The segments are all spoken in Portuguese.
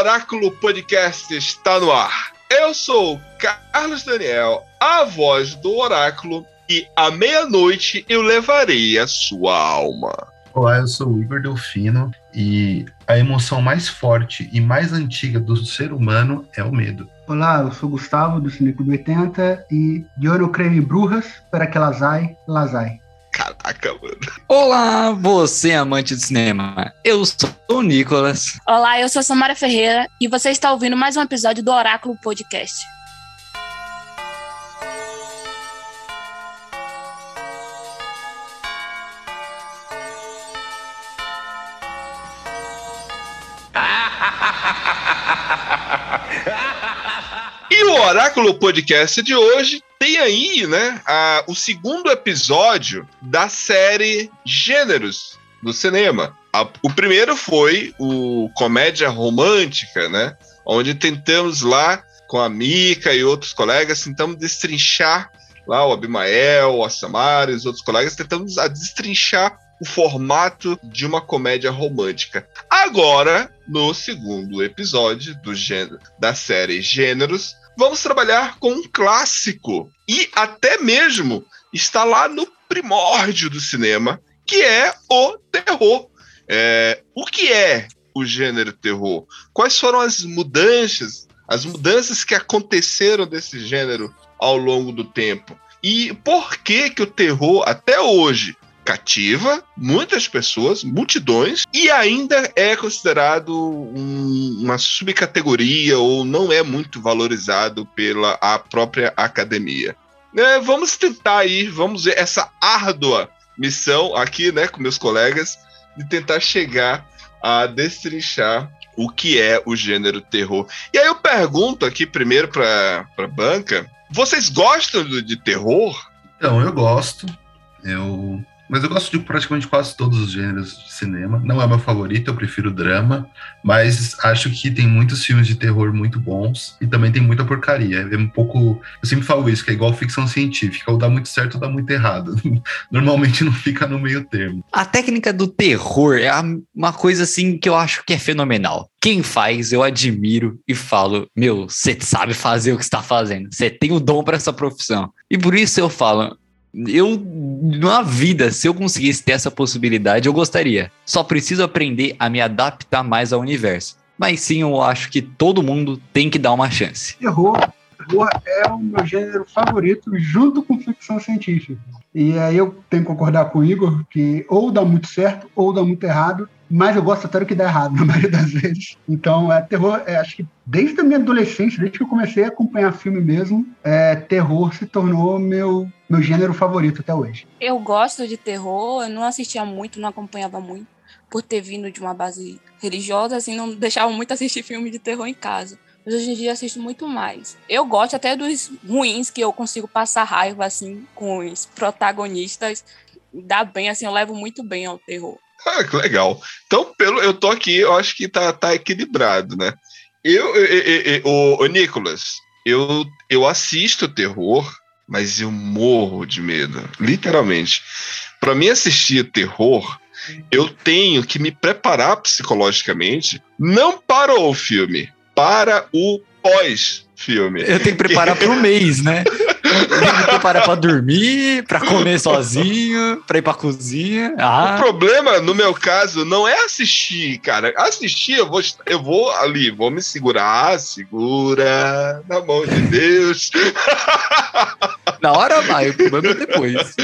Oráculo Podcast está no ar. Eu sou o Carlos Daniel, a voz do Oráculo, e à meia-noite eu levarei a sua alma. Olá, eu sou o Igor Delfino e a emoção mais forte e mais antiga do ser humano é o medo. Olá, eu sou o Gustavo do Cineco do 80 e de eu não creio em bruxas para que elas ai, lazai. Caraca, mano. Olá, você amante de cinema. Eu sou o Nicolas. Olá, eu sou a Samara Ferreira e você está ouvindo mais um episódio do Oráculo Podcast. E o Oráculo Podcast de hoje tem aí, né, a- o segundo episódio da série Gêneros do cinema. A- o primeiro foi o Comédia Romântica, né, onde tentamos lá com a Mika e outros colegas, tentamos destrinchar lá o Abimael, a Samara e os outros colegas, tentamos a destrinchar o formato de uma comédia romântica. Agora, no segundo episódio do gênero, da série Gêneros, vamos trabalhar com um clássico e até mesmo está lá no primórdio do cinema, que é o terror. É, o que é o gênero terror? Quais foram as mudanças, as mudanças que aconteceram desse gênero ao longo do tempo? E por que que o terror até hoje cativa muitas pessoas, multidões, e ainda é considerado um- uma subcategoria ou não é muito valorizado pela a própria academia. É, vamos tentar aí, vamos ver essa árdua missão aqui, né, com meus colegas, de tentar chegar a destrinchar o que é o gênero terror. E aí eu pergunto aqui primeiro para a banca, vocês gostam de terror? Então, eu gosto, eu... mas eu gosto de praticamente quase todos os gêneros de cinema. Não é meu favorito, eu prefiro drama, mas acho que tem muitos filmes de terror muito bons e também tem muita porcaria. É um pouco. Eu sempre falo isso, que é igual ficção científica, ou dá muito certo ou dá muito errado. Normalmente não fica no meio termo. A técnica do terror é uma coisa assim que eu acho que é fenomenal. Quem faz, eu admiro e falo: Meu, você sabe fazer o que está fazendo. Você tem o dom para essa profissão. E por isso eu falo: Eu, na vida, se eu conseguisse ter essa possibilidade, eu gostaria. Só preciso aprender a me adaptar mais ao universo. Mas sim, eu acho que todo mundo tem que dar uma chance. Terror, terror é o meu gênero favorito junto com ficção científica. E aí eu tenho que concordar com o Igor que ou dá muito certo ou dá muito errado, mas eu gosto até do que dá errado na maioria das vezes. Então, é terror, é, acho que desde a minha adolescência, desde que eu comecei a acompanhar filme mesmo, é, terror se tornou meu, meu gênero favorito até hoje. Eu gosto de terror, eu não assistia muito, não acompanhava muito, por ter vindo de uma base religiosa, assim, não deixava muito assistir filme de terror em casa. Mas hoje em dia assisto muito mais. Eu gosto até dos ruins, que eu consigo passar raiva, assim, com os protagonistas. Dá bem, assim, eu levo muito bem ao terror. Ah, que legal. Então, pelo eu tô aqui, eu acho que tá, tá equilibrado, né? Eu, eu, eu, ô, ô, Nicolas, eu, eu assisto terror, mas eu morro de medo, literalmente. Para mim assistir terror, eu tenho que me preparar psicologicamente, não para o filme, para o pós-filme. Eu tenho que preparar para o mês, né? Que preparar pra dormir, pra comer sozinho, pra ir pra cozinha. O Ah, problema, no meu caso, não é assistir, cara. Assistir, eu vou, eu vou ali, vou me segurar, segura, na mão de Deus. na hora vai, o problema é depois.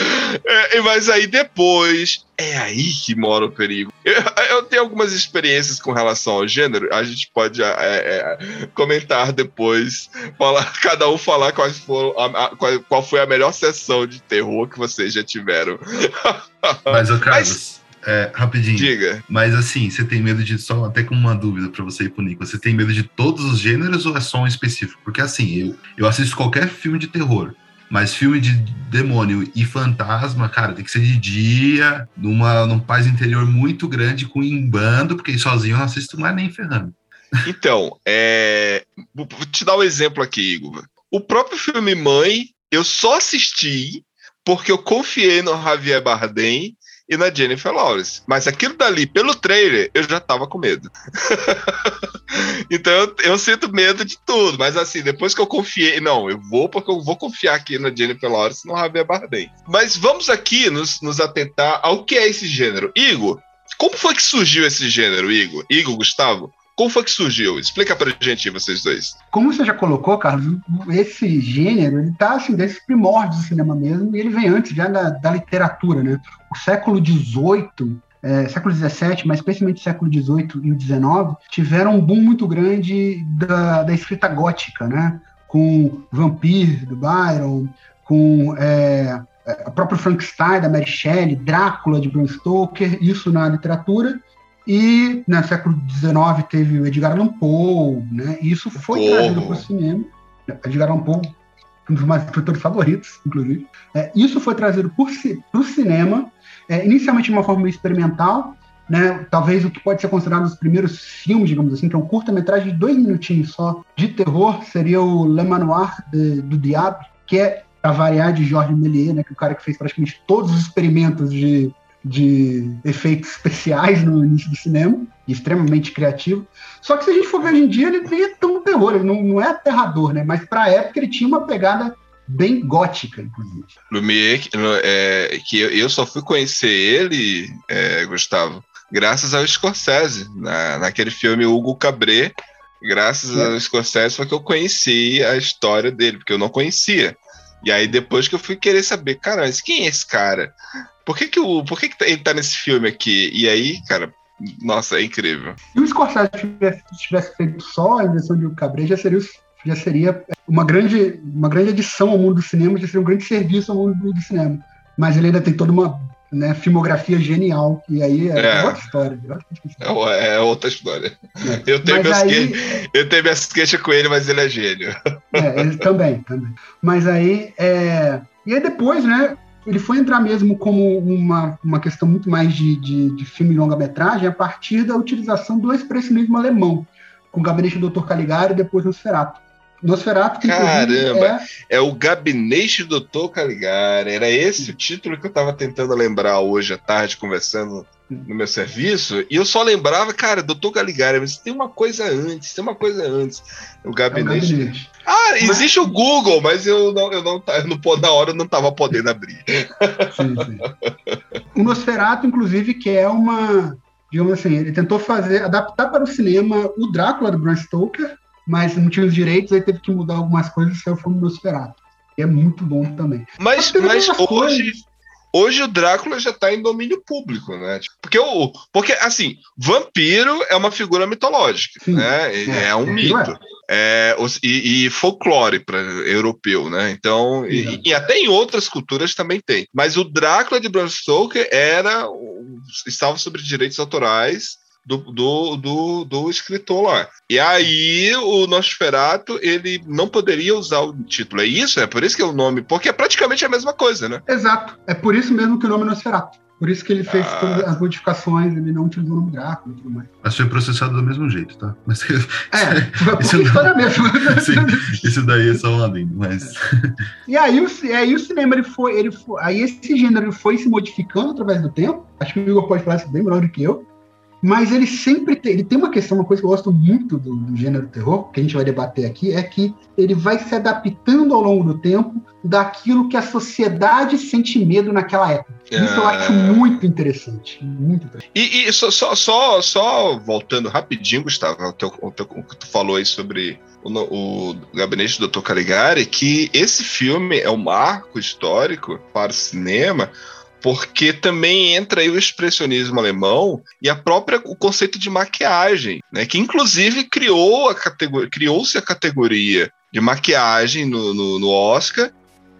É, mas aí depois, é aí que mora o perigo. Eu, eu tenho algumas experiências com relação ao gênero, a gente pode é, é, comentar depois, falar, cada um falar quais foram, a- a- qual, qual foi a melhor sessão de terror que vocês já tiveram. Mas, ô Carlos, é, rapidinho. Diga. Mas assim, você tem medo de só até com uma dúvida pra você ir pro Nico. Você tem medo de todos os gêneros ou é só um específico? Porque assim, eu, eu assisto qualquer filme de terror. Mas filme de demônio e fantasma, cara, tem que ser de dia, numa, num paz interior muito grande, com em bando, porque sozinho eu não assisto mais nem ferrando. Então, é... vou vou te dar um exemplo aqui, Igor. O próprio filme Mãe, eu só assisti porque eu confiei no Javier Bardem e na Jennifer Lawrence. Mas aquilo dali, pelo trailer, eu já tava com medo. então eu, eu sinto medo de tudo. Mas assim, depois que eu confiei, não, eu vou porque eu vou confiar aqui na Jennifer Lawrence e no Javier Bardem. Mas vamos aqui nos, nos atentar ao que é esse gênero. Igor, como foi que surgiu esse gênero, Igor? Igor, Gustavo? Como foi que surgiu? Explica pra gente, vocês dois. Como você já colocou, Carlos, esse gênero, ele tá assim, desses primórdios do cinema mesmo, e ele vem antes já da, da literatura, né? O século XVIII, é, século XVII, mas especialmente século XVIII e o XIX, tiveram um boom muito grande da, da escrita gótica, né? Com Vampir, do Byron, com é, o próprio Frankenstein, da Mary Shelley, Drácula, de Bram Stoker, isso na literatura. E no século XIX teve o Edgar Allan Poe, né? E isso foi Poe. trazido para o cinema. Edgar Allan Poe, um dos meus escritores favoritos, inclusive. É, isso foi trazido para o cinema, é, inicialmente de uma forma experimental, né? Talvez o que pode ser considerado um dos primeiros filmes, digamos assim, que é um curta-metragem de dois minutinhos só de terror, seria o Le Manoir de, do Diabo, que é a variar de Georges Méliès, né? Que é o cara que fez praticamente todos os experimentos de de efeitos especiais no início do cinema, extremamente criativo. Só que se a gente for ver hoje em dia, ele nem é tão terror, ele não, não é aterrador, né? Mas para a época ele tinha uma pegada bem gótica, inclusive. Lumière, que, é, que eu, só fui conhecer ele, é, Gustavo, graças ao Scorsese, na, naquele filme Hugo Cabret. Graças É. ao Scorsese foi que eu conheci a história dele, porque eu não conhecia. E aí depois que eu fui querer saber, cara, mas quem é esse cara? Por que, que, o, por que, que ele tá nesse filme aqui? E aí, cara, nossa, é incrível. Se o Scorsese tivesse, tivesse feito só a invenção de Cabret, já seria, já seria uma, grande, uma grande adição ao mundo do cinema, já seria um grande serviço ao mundo do cinema. Mas ele ainda tem toda uma né, filmografia genial, e aí é, É. outra história. outra história. É, é outra história. É. Eu tenho, meus aí- que- eu tenho minhas queixas com ele, mas ele é gênio. É, ele também, também. Mas aí, é... e aí depois, né, ele foi entrar mesmo como uma, uma questão muito mais de, de, de filme longa-metragem a partir da utilização do expressionismo alemão, com o Gabinete do Dr. Caligari e depois Nosferatu. Nosferatu, que Caramba! é É o Gabinete do Dr. Caligari. Era esse o título que eu tava tentando lembrar hoje à tarde, conversando no meu serviço. E eu só lembrava, cara, Dr. Caligari, mas tem uma coisa antes, tem uma coisa antes. O é o Gabinete. gabinete. Ah, existe o Google, mas eu não, eu não, eu não, na hora eu não tava podendo abrir. Sim, sim. O Nosferatu, inclusive, que é uma. Digamos assim, ele tentou fazer, adaptar para o cinema o Drácula do Bram Stoker, mas não tinha os direitos, aí teve que mudar algumas coisas e saiu o filme Nosferatu. E é muito bom também. Mas, Mas hoje, hoje o Drácula já tá em domínio público, né? Porque, o, porque assim, vampiro é uma figura mitológica, Sim. né? É, É, um é, mito. É, os- e, e folclore para europeu, né? Então, e, e até em outras culturas também tem. Mas o Drácula de Bram Stoker era estava sobre direitos autorais do, do, do, do escritor lá. E aí o Nosferatu ele não poderia usar o título. É isso? É por isso que é o nome, porque é praticamente a mesma coisa, né? Exato. É por isso mesmo que o nome é Nosferatu. Por isso que ele fez Ah. todas as modificações, ele não utilizou o nome Drácula e tudo mais. Mas foi processado do mesmo jeito, tá? Mas É, Isso não- história mesmo. Sim, isso daí é só um adendo, mas. E aí o, aí o cinema ele foi, ele foi, aí esse gênero foi se modificando através do tempo. Acho que o Igor pode falar isso bem melhor do que eu. Mas ele sempre tem, ele tem uma questão, uma coisa que eu gosto muito do, do, gênero terror, que a gente vai debater aqui, é que ele vai se adaptando ao longo do tempo daquilo que a sociedade sente medo naquela época. Isso eu acho É. muito interessante. Muito interessante. E, e só, só, só, só voltando rapidinho, Gustavo, ao teu, ao teu- o que tu falou aí sobre o, o gabinete do Dr. Caligari, que esse filme é um marco histórico para o cinema, porque também entra aí o expressionismo alemão e a própria o conceito de maquiagem, né? Que inclusive criou a categoria, criou-se a categoria de maquiagem no, no, no Oscar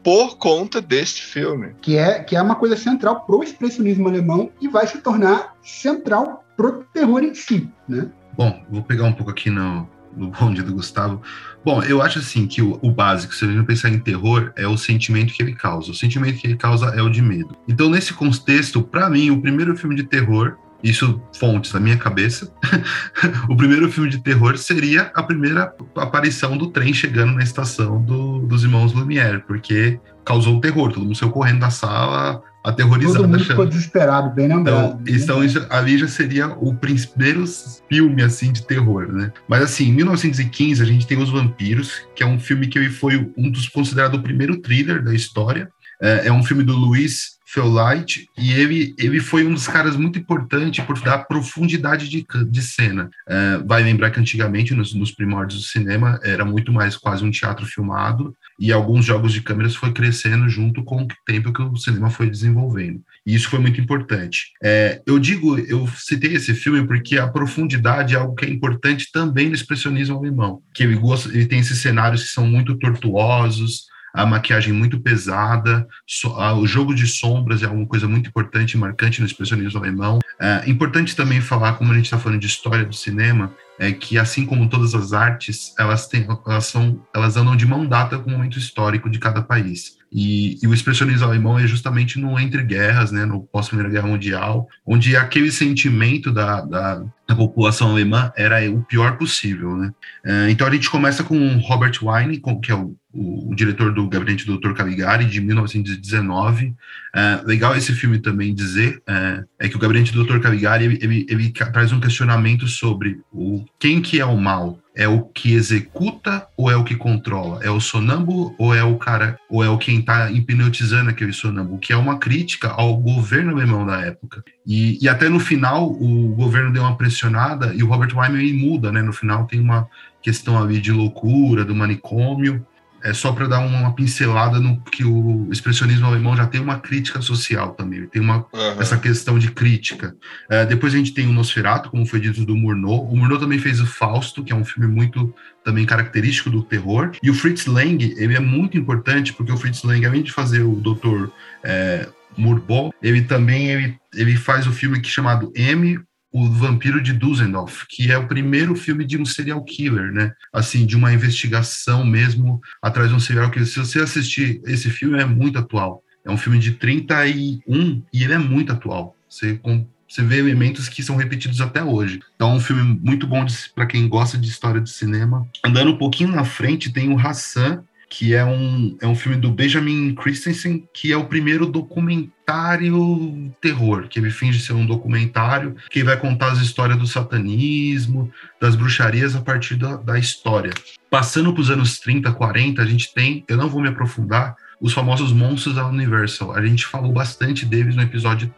por conta deste filme. Que é, que é uma coisa central pro expressionismo alemão e vai se tornar central pro terror em si, né? Bom, vou pegar um pouco aqui no, no bonde do Gustavo. Bom, eu acho assim que o, o básico, se a gente pensar em terror, é o sentimento que ele causa. O sentimento que ele causa é o de medo. Então, nesse contexto, para mim, o primeiro filme de terror, isso fontes na minha cabeça, o primeiro filme de terror seria a primeira aparição do trem chegando na estação do- dos irmãos Lumière, porque causou terror, todo mundo saiu correndo da sala, aterrorizado. Todo mundo achando- ficou desesperado, bem lembrado. então, então isso, ali já seria o primeiro filme assim de terror, né? Mas assim, em 1915 a gente tem Os Vampiros, que é um filme que foi um dos considerado o primeiro thriller da história. É, é um filme do Luiz Feulait e ele, ele foi um dos caras muito importante por dar profundidade de, de cena. É, vai lembrar que antigamente, nos, nos primórdios do cinema, era muito mais quase um teatro filmado e alguns jogos de câmeras foi crescendo junto com o tempo que o cinema foi desenvolvendo. E isso foi muito importante. É, eu digo, eu citei esse filme porque a profundidade é algo que é importante também no expressionismo alemão, que ele, gosta, ele tem esses cenários que são muito tortuosos, a maquiagem muito pesada, so- ah, o jogo de sombras é uma coisa muito importante e marcante no expressionismo alemão. É importante também falar, como a gente está falando de história do cinema, é que assim como todas as artes, elas têm, elas são, elas andam de mão dada com o momento histórico de cada país. E, e o expressionismo alemão é justamente no entre guerras, né, no pós Primeira Guerra Mundial, onde aquele sentimento da, da, da população alemã era o pior possível, né? É, então a gente começa com Robert Weine, com- que é o, o, diretor do Gabinete do Dr. Caligari de 1919. É, legal esse filme também dizer é, é que o Gabinete do Dr. Caligari ele, ele, ele traz um questionamento sobre o quem que é o mal. É o que executa ou é o que controla? É o sonâmbulo ou é o cara ou é o quem está hipnotizando aquele sonâmbulo? Que é uma crítica ao governo alemão da época. E, e até no final o governo deu uma pressionada e o Robert Wyman muda, né? No final tem uma questão ali de loucura, do manicômio. É só para dar uma pincelada no que o expressionismo alemão já tem uma crítica social também, tem uma Aham. essa questão de crítica. É, depois a gente tem o Nosferatu, como foi dito do Murnau. O Murnau também fez o Fausto, que é um filme muito também característico do terror. E o Fritz Lang, ele é muito importante, porque o Fritz Lang, além de fazer o Dr. É, Murbaugh, ele também ele, ele faz o filme que é chamado M, o Vampiro de Dusseldorf, que é o primeiro filme de um serial killer, né? Assim, de uma investigação mesmo atrás de um serial killer. Se você assistir esse filme, é muito atual. É um filme de 31 e ele é muito atual. Você, você vê elementos que são repetidos até hoje. Então, é um filme muito bom para quem gosta de história de cinema. Andando um pouquinho na frente, tem o Hassan, que é um, é um filme do Benjamin Christensen, que é o primeiro documentário terror, que ele finge ser um documentário que vai contar as histórias do satanismo, das bruxarias a partir da, da história. Passando para os anos 30, 40, a gente tem, eu não vou me aprofundar, os famosos monstros da Universal. A gente falou bastante deles no episódio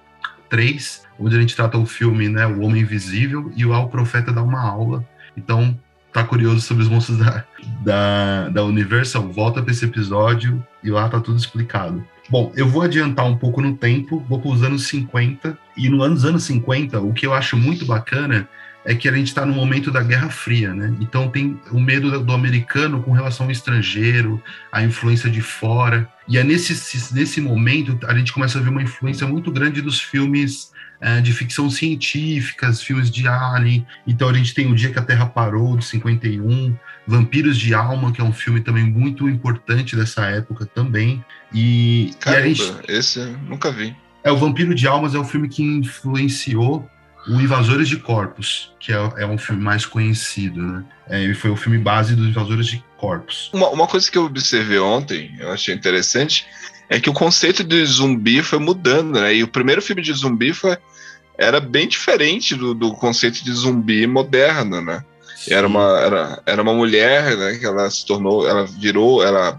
3, onde a gente trata o filme, né, O Homem Invisível, e o Profeta dá uma aula. Então, tá curioso sobre os monstros da, da, da Universal, volta para esse episódio e lá tá tudo explicado. Bom, eu vou adiantar um pouco no tempo, vou para os anos 50, e no anos anos 50, o que eu acho muito bacana é que a gente está no momento da Guerra Fria, né? Então tem o medo do americano com relação ao estrangeiro, a influência de fora. E é nesse, nesse momento a gente começa a ver uma influência muito grande dos filmes eh, de ficção científica, filmes de Alien. Então a gente tem O Dia que a Terra Parou, de 51, Vampiros de Alma, que é um filme também muito importante dessa época também. E, e Caramba, gente, esse eu nunca vi. é, o Vampiro de Almas é o filme que influenciou o Invasores de Corpos, que é, é um filme mais conhecido, né? É, ele foi o filme base dos Invasores de Corpos. Uma, uma coisa que eu observei ontem, eu achei interessante, é que o conceito de zumbi foi mudando, né? E o primeiro filme de zumbi foi era bem diferente do, do conceito de zumbi moderno, né? Era uma, era, era uma mulher, né, que ela se tornou, ela virou, ela,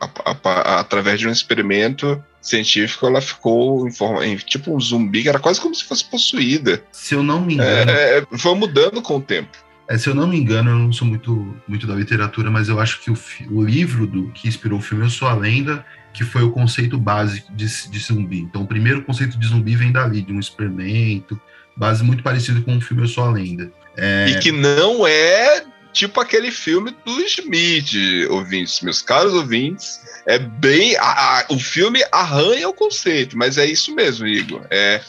a, a, a, através de um experimento científico, ela ficou em forma, em, tipo um zumbi, que era quase como se fosse possuída. Se eu não me engano... É, foi mudando com o tempo. É, se eu não me engano, eu não sou muito, muito da literatura, mas eu acho que o, o livro do que inspirou o filme Eu Sou a Lenda, que foi o conceito básico de, de zumbi. Então, o primeiro conceito de zumbi vem dali, de um experimento, base muito parecido com o filme Eu Sou a Lenda. É... E que não é tipo aquele filme do Smith, ouvintes, meus caros ouvintes. É bem. A, a, o filme arranha o conceito, mas é isso mesmo, Igor. É,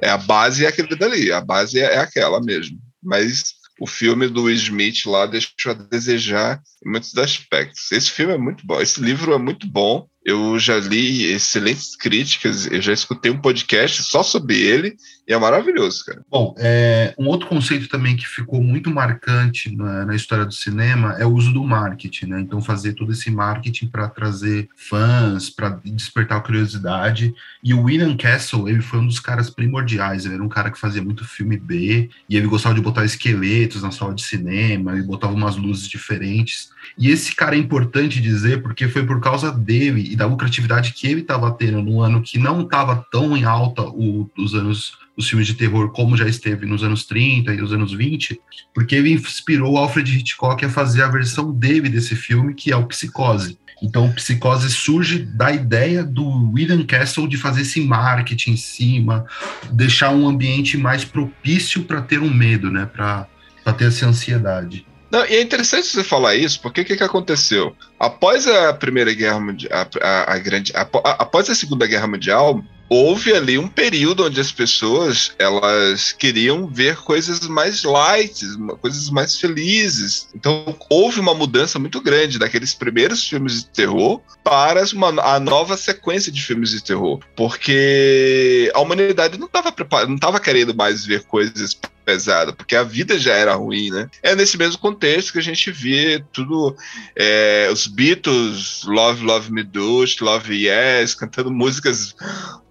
é a base é aquele dali, a base é, é aquela mesmo. Mas o filme do Smith lá deixou a desejar em muitos aspectos. Esse filme é muito bom, esse livro é muito bom. Eu já li excelentes críticas, eu já escutei um podcast só sobre ele e é maravilhoso, cara. Bom, é, um outro conceito também que ficou muito marcante na, na, história do cinema é o uso do marketing, né? Então, fazer todo esse marketing para trazer fãs, para despertar curiosidade. E o William Castle, ele foi um dos caras primordiais. Ele era um cara que fazia muito filme B e ele gostava de botar esqueletos na sala de cinema, ele botava umas luzes diferentes. E esse cara é importante dizer porque foi por causa dele e da lucratividade que ele estava tendo no ano que não estava tão em alta o, os anos os filmes de terror como já esteve nos anos 30 e nos anos 20, porque ele inspirou Alfred Hitchcock a fazer a versão dele desse filme, que é o Psicose. Então, Psicose surge da ideia do William Castle de fazer esse marketing em cima, deixar um ambiente mais propício para ter um medo, né? Para ter essa ansiedade. Não, e é interessante você falar isso, porque o que, que aconteceu? Após a Primeira Guerra Mundial, a, a, a grande, a, após a Segunda Guerra Mundial, houve ali um período onde as pessoas elas queriam ver coisas mais light, coisas mais felizes. Então houve uma mudança muito grande daqueles primeiros filmes de terror para uma, a nova sequência de filmes de terror, porque a humanidade não estava preparada, não estava querendo mais ver coisas pesada, porque a vida já era ruim, né? É nesse mesmo contexto que a gente vê tudo, é, os Beatles, Love, Love Me Do, Love Yes, cantando músicas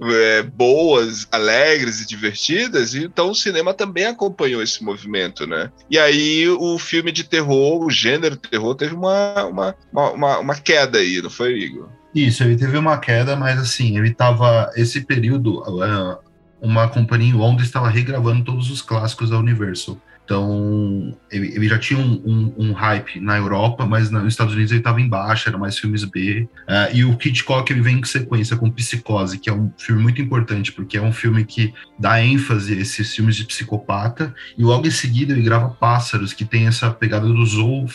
é, boas, alegres e divertidas, e então o cinema também acompanhou esse movimento, né? E aí o filme de terror, o gênero terror, teve uma, uma, uma, uma queda aí, não foi, Igor? Isso, ele teve uma queda, mas assim, ele tava. Esse período, uh, uma companhia em Londres estava regravando todos os clássicos da Universal. Então, ele, ele já tinha um, um, um, hype na Europa, mas nos Estados Unidos ele estava embaixo, era mais filmes B. Uh, e o Hitchcock ele vem em sequência com Psicose, que é um filme muito importante, porque é um filme que dá ênfase a esses filmes de psicopata. E logo em seguida ele grava Pássaros, que tem essa pegada do Zou,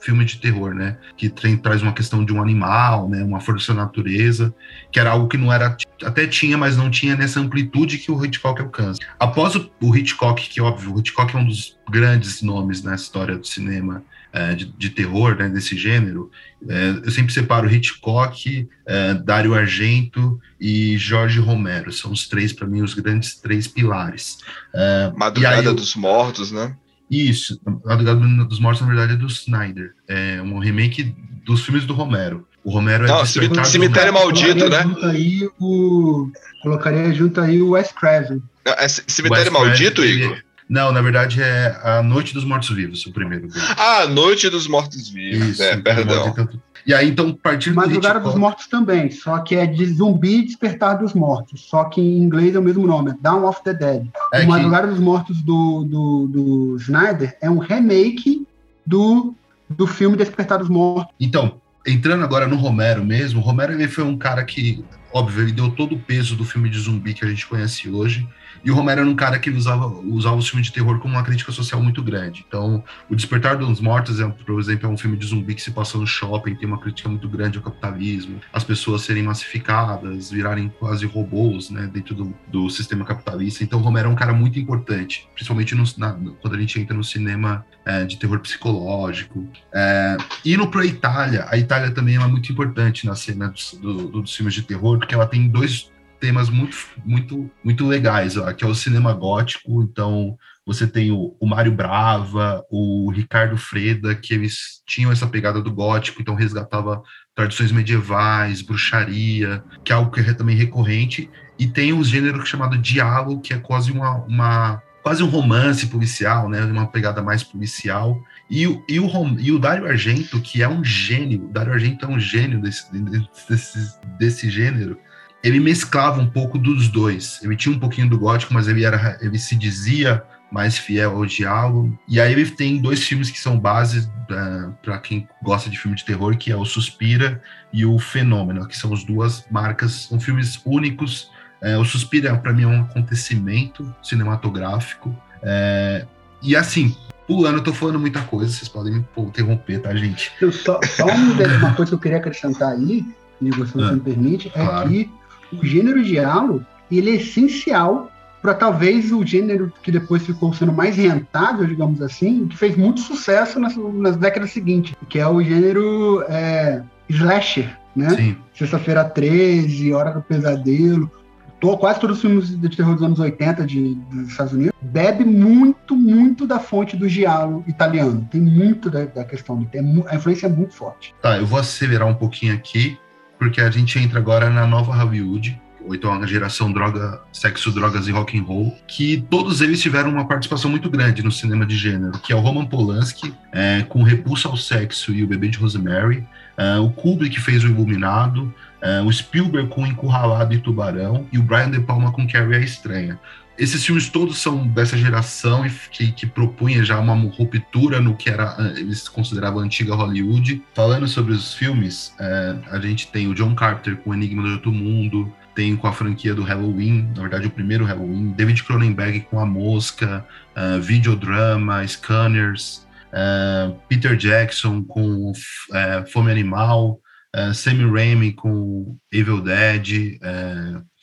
filme de terror, né? Que tem, traz uma questão de um animal, né? Uma força da natureza, que era algo que não era. Até tinha, mas não tinha nessa amplitude que o Hitchcock alcança. Após o, o Hitchcock, que óbvio, o Hitchcock é um dos grandes nomes na história do cinema é, de, de, terror, né? Desse gênero, é, eu sempre separo Hitchcock, é, Dario Argento e Jorge Romero. São os três, para mim, os grandes três pilares. É, Madrugada dos Mortos, né? Isso, Madrugada dos Mortos, na verdade, é do Snyder. É um remake dos filmes do Romero. O Romero é Não, Cemitério Maldito, né? Junto aí o, colocaria junto aí o Wes Craven. É, Cemitério Maldito, Craven, Igor? Não, na verdade é A Noite dos Mortos-Vivos, o primeiro. Dele. Ah, Noite dos Mortos-Vivos. É, perdão. E aí, então, partindo Madrugada dos Mortos também, só que é de Zumbi Despertar dos Mortos, só que em inglês é o mesmo nome, Dawn of the Dead. É o Madrugada que... dos Mortos do, do, do Snyder é um remake do, do filme Despertar dos Mortos. Então, entrando agora no Romero mesmo, o Romero ele foi um cara que, óbvio, ele deu todo o peso do filme de zumbi que a gente conhece hoje, e o Romero era um cara que usava, usava o filme de terror como uma crítica social muito grande. Então, O Despertar dos Mortos, é, por exemplo, é um filme de zumbi que se passa no shopping, tem uma crítica muito grande ao capitalismo, as pessoas serem massificadas, virarem quase robôs né, dentro do, do sistema capitalista. Então, o Romero é um cara muito importante, principalmente no, na, quando a gente entra no cinema é, de terror psicológico. É, indo para a Itália, a Itália também é muito importante na cena dos, do, dos filmes de terror, porque ela tem dois temas muito, muito, muito legais, ó, que é o cinema gótico. Então, você tem o, o Mário Brava, o Ricardo Freda, que eles tinham essa pegada do gótico, então resgatava tradições medievais, bruxaria, que é algo que é também recorrente. e tem um gênero chamado diálogo, que é quase uma, uma quase um romance policial, né? Uma pegada mais policial. E, e, o, e o Dario Argento, que é um gênio, o Dario Argento é um gênio desse, desse, desse gênero, ele mesclava um pouco dos dois. Ele tinha um pouquinho do gótico, mas ele, era, ele se dizia mais fiel ao diálogo. E aí ele tem dois filmes que são bases uh, é, para quem gosta de filme de terror, que é o Suspira e o Fenômeno, que são as duas marcas, são filmes únicos. É, o Suspira, para mim, é um acontecimento cinematográfico. É, e assim, pulando, eu tô falando muita coisa, vocês podem me interromper, tá, gente? Eu só, só uma coisa que eu queria acrescentar aí, Igor, se você ah, me permite, é claro. que o gênero diálogo ele é essencial para talvez o gênero que depois ficou sendo mais rentável, digamos assim, que fez muito sucesso nas, nas décadas seguintes, que é o gênero é, slasher, né? Sexta-feira 13, Hora do Pesadelo. Tô, quase todos os filmes de terror dos anos 80 de, dos Estados Unidos bebe muito, muito da fonte do giallo italiano. Tem muito da, da questão, tem, a influência é muito forte. Tá, eu vou acelerar um pouquinho aqui, porque a gente entra agora na nova Hollywood, ou então a geração droga, sexo, drogas e rock and roll, que todos eles tiveram uma participação muito grande no cinema de gênero, que é o Roman Polanski, é, com Repulsa ao Sexo e o Bebê de Rosemary, é, o Kubrick fez o Iluminado, é, o Spielberg com Encurralado e Tubarão, e o Brian De Palma com Carrie a Estranha esses filmes todos são dessa geração e que, que propunha já uma ruptura no que era eles consideravam antiga Hollywood. Falando sobre os filmes, é, a gente tem o John Carter com Enigma do Outro Mundo, tem com a franquia do Halloween, na verdade o primeiro Halloween, David Cronenberg com A Mosca, uh, Videodrama, Scanners, Peter Jackson com Fome Animal, uh, Sammy Raimi com Evil Dead,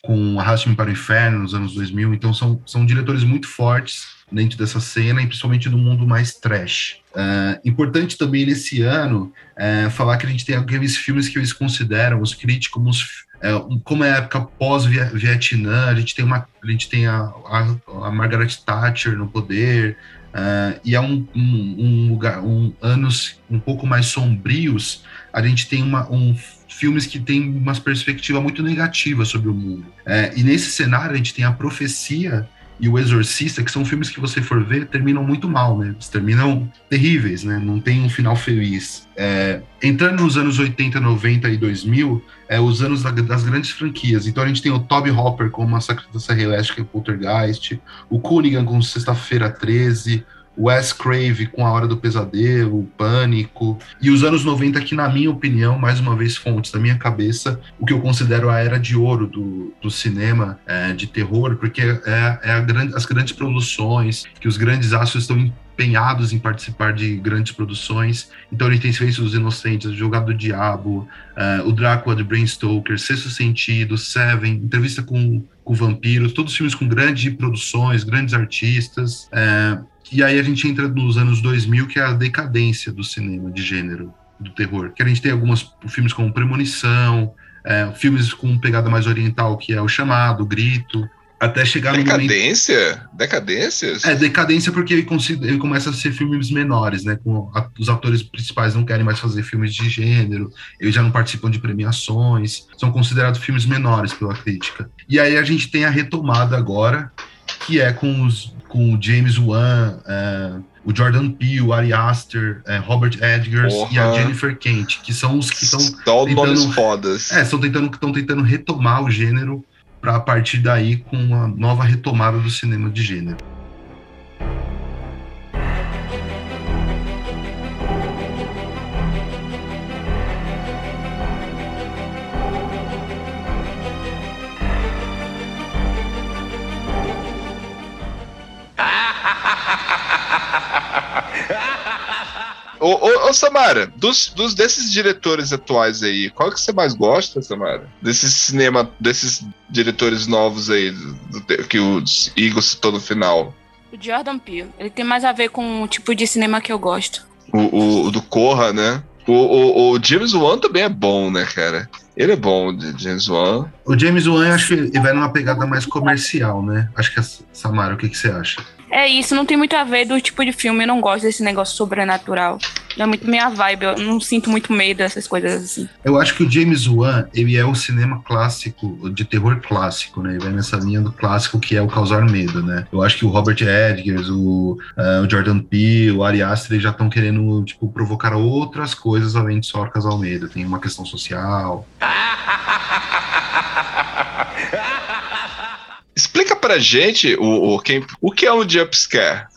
com Arraste-me para o Inferno nos anos 2000, então são, são diretores muito fortes dentro dessa cena e principalmente no mundo mais trash. Uh, importante também nesse ano uh, falar que a gente tem aqueles filmes que eles consideram, os críticos, uh, como é a época pós-Vietnã, a gente tem, uma, a, gente tem a, a, a Margaret Thatcher no poder, e é um, um, um, lugar, um, anos um pouco mais sombrios, a gente tem uma, um, filmes que têm uma perspectiva muito negativa sobre o mundo. É, e nesse cenário a gente tem a profecia e O Exorcista, que são filmes que você for ver, terminam muito mal, né? Eles terminam terríveis, né? Não tem um final feliz. É, entrando nos anos 80, 90 e 2000, é os anos da, das grandes franquias. Então a gente tem o Toby Hopper com Massacre da Serra Elétrica e Poltergeist, o Cunningham com Sexta-feira 13, Wes Crave com A Hora do Pesadelo, Pânico, e os anos 90 que, na minha opinião, mais uma vez fontes da minha cabeça, o que eu considero a era de ouro do, do cinema é, de terror, porque é, é grande, as grandes produções, que os grandes astros estão empenhados em participar de grandes produções. Então ele tem feito Os Inocentes, O Jogado do Diabo, uh, O Drácula de Bram Stoker, Sexto Sentido, Seven, Entrevista com, com Vampiros, todos filmes com grandes produções, grandes artistas. Uh, e aí a gente entra nos anos 2000, que é a decadência do cinema de gênero, do terror. Que a gente tem alguns filmes como Premonição, é, filmes com pegada mais oriental, que é O Chamado, o Grito, até chegar decadência? no momento... Decadência? É, decadência porque ele, ele, começa a ser filmes menores, né? Com a, os atores principais não querem mais fazer filmes de gênero, eles já não participam de premiações, são considerados filmes menores pela crítica. E aí a gente tem a retomada agora, que é com os com o James Wan, uh, o Jordan Peele, o Ari Aster, uh, Robert Edgers Porra. e a Jennifer Kent, que são os que estão tentando, fodas. É, estão tentando, estão tentando retomar o gênero para a partir daí com uma nova retomada do cinema de gênero. Ô, ô, ô, Samara, dos, dos desses diretores atuais aí, qual que você mais gosta, Samara? Desses cinema, desses diretores novos aí, do, do, que o Igor citou no final. O Jordan Peele. Ele tem mais a ver com o tipo de cinema que eu gosto. O, o, o do Corra, né? O, o, o, James Wan também é bom, né, cara? Ele é bom, o James Wan. O James Wan, eu acho que ele vai numa pegada mais comercial, né? Acho que, a Samara, o que, que você acha? É isso, não tem muito a ver do tipo de filme. Eu não gosto desse negócio sobrenatural. Não é muito minha vibe, eu não sinto muito medo dessas coisas assim. Eu acho que o James Wan, ele é o cinema clássico, de terror clássico, né? Ele vai nessa linha do clássico que é o causar medo, né? Eu acho que o Robert Edgers, o, uh, o Jordan Peele, o Ari Aster já estão querendo, tipo, provocar outras coisas além de só causar medo. Tem uma questão social. Explica pra gente o, o, quem, o que é um jumpscare.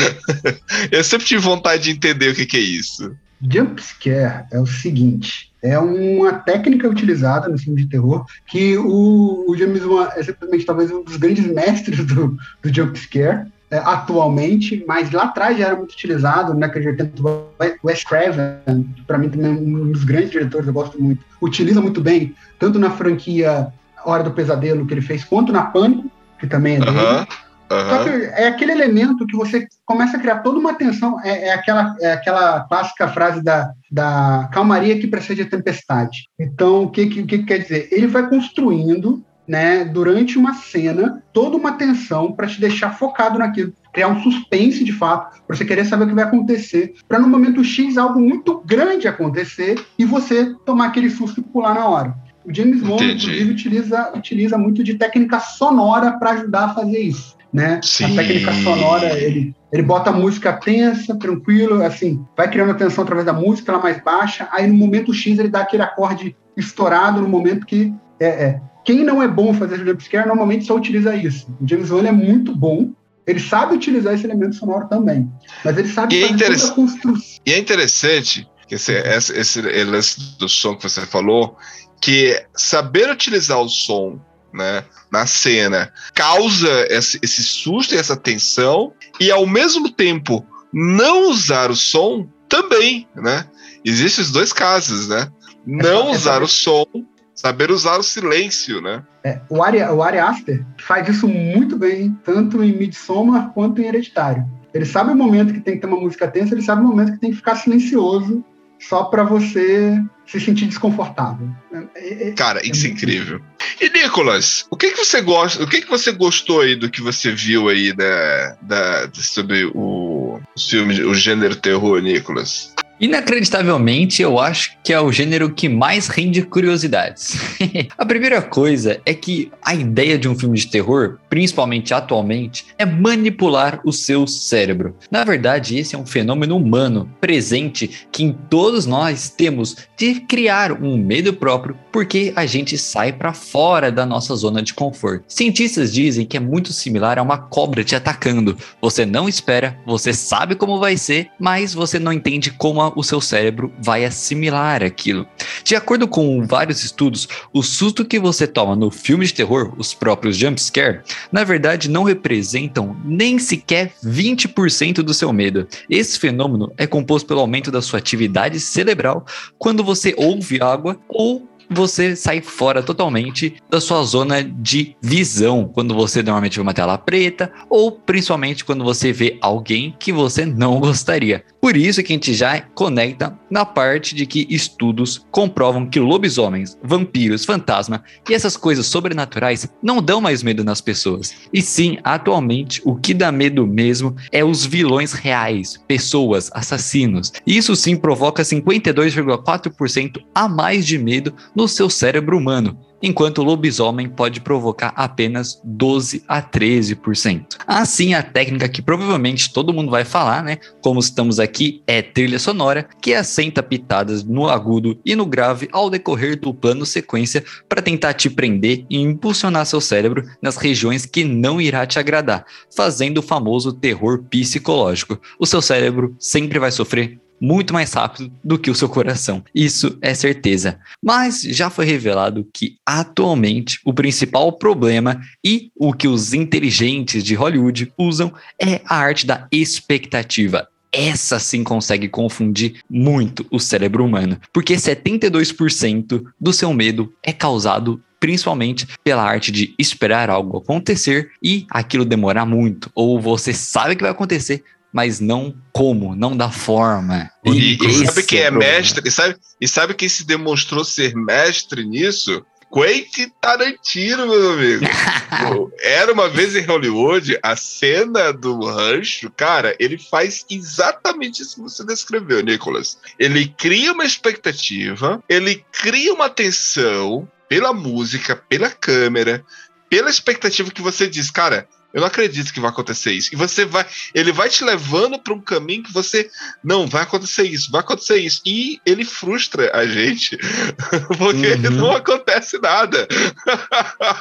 Eu sempre tive vontade de entender o que, que é isso. Jumpscare é o seguinte: é uma técnica utilizada no filme de terror que o, o James Wan é simplesmente talvez um dos grandes mestres do, do jumpscare. É, atualmente, mas lá atrás já era muito utilizado, de 80, o Wes Craven, para mim também é um dos grandes diretores, eu gosto muito, utiliza muito bem, tanto na franquia Hora do Pesadelo que ele fez, quanto na Pânico, que também é dele. Aham. Só que é aquele elemento que você começa a criar toda uma tensão. É, é aquela, é aquela clássica frase da, da calmaria que precede a tempestade. Então, o que, que que quer dizer? Ele vai construindo, né, durante uma cena, toda uma tensão para te deixar focado naquilo. Criar um suspense de fato, para você querer saber o que vai acontecer, para no momento X algo muito grande acontecer e você tomar aquele susto e pular na hora. O James Wan, Entendi. inclusive, utiliza, utiliza muito de técnica sonora para ajudar a fazer isso. Né? Sim. A técnica sonora, ele, ele bota a música tensa, tranquilo, assim, vai criando a tensão através da música, ela mais baixa, aí no momento X ele dá aquele acorde estourado no momento que é, é. Quem não é bom fazer jumpscare normalmente só utiliza isso. O James Wan é muito bom, ele sabe utilizar esse elemento sonoro também, mas ele sabe E é fazer toda a construção. E é interessante que esse, esse, esse lance do som que você falou, que saber utilizar o som né, na cena causa esse, esse susto e essa tensão, e ao mesmo tempo não usar o som também, né? Existem os dois casos, né? Não É usar saber- o som, saber usar o silêncio, né? É, o, Ari, o Ari Aster faz isso muito bem, tanto em Midsommar quanto em Hereditário. Ele sabe o momento que tem que ter uma música tensa, ele sabe o momento que tem que ficar silencioso, só para você se sentir desconfortável. É- é- Cara, isso é incrível. E Nicolas, o que, que você gosta? O que, que você gostou aí do que você viu aí da, da, sobre o, os filmes, o gênero terror, Nicolas? Inacreditavelmente, eu acho que é o gênero que mais rende curiosidades. a primeira coisa é que a ideia de um filme de terror, principalmente atualmente, é manipular o seu cérebro. Na verdade, esse é um fenômeno humano presente que em todos nós temos de criar um medo próprio porque a gente sai para fora da nossa zona de conforto. Cientistas dizem que é muito similar a uma cobra te atacando. Você não espera, você sabe como vai ser, mas você não entende como o seu cérebro vai assimilar aquilo. De acordo com vários estudos, o susto que você toma no filme de terror, os próprios jumpscare, na verdade não representam nem sequer 20% do seu medo. Esse fenômeno é composto pelo aumento da sua atividade cerebral quando você ouve água ou você sai fora totalmente da sua zona de visão, quando você normalmente vê uma tela preta, ou principalmente quando você vê alguém que você não gostaria. Por isso que a gente já conecta na parte de que estudos comprovam que lobisomens, vampiros, fantasma e essas coisas sobrenaturais não dão mais medo nas pessoas. E sim, atualmente, o que dá medo mesmo é os vilões reais, pessoas, assassinos. Isso sim provoca 52,4% a mais de medo no seu cérebro humano, enquanto o lobisomem pode provocar apenas 12 a 13%. Assim, a técnica que provavelmente todo mundo vai falar, né, como estamos aqui, é trilha sonora, que assenta pitadas no agudo e no grave ao decorrer do plano sequência para tentar te prender e impulsionar seu cérebro nas regiões que não irá te agradar, fazendo o famoso terror psicológico. O seu cérebro sempre vai sofrer muito mais rápido do que o seu coração. Isso é certeza. Mas já foi revelado que atualmente o principal problema e o que os inteligentes de Hollywood usam é a arte da expectativa. Essa sim consegue confundir muito o cérebro humano, porque 72% do seu medo é causado principalmente pela arte de esperar algo acontecer e aquilo demorar muito, ou você sabe que vai acontecer, mas não como, não da forma. E, e sabe quem é problema. mestre? E sabe, e sabe quem se demonstrou ser mestre nisso? Quentin Tarantino, meu amigo. Pô, Era uma vez em Hollywood, a cena do rancho, cara, ele faz exatamente isso que você descreveu, Nicolas. Ele cria uma expectativa, ele cria uma tensão pela música, pela câmera, pela expectativa que você diz, cara. Eu não acredito que vai acontecer isso. E você vai, ele vai te levando para um caminho que você não vai acontecer isso, vai acontecer isso. E ele frustra a gente, porque Uhum. não acontece nada.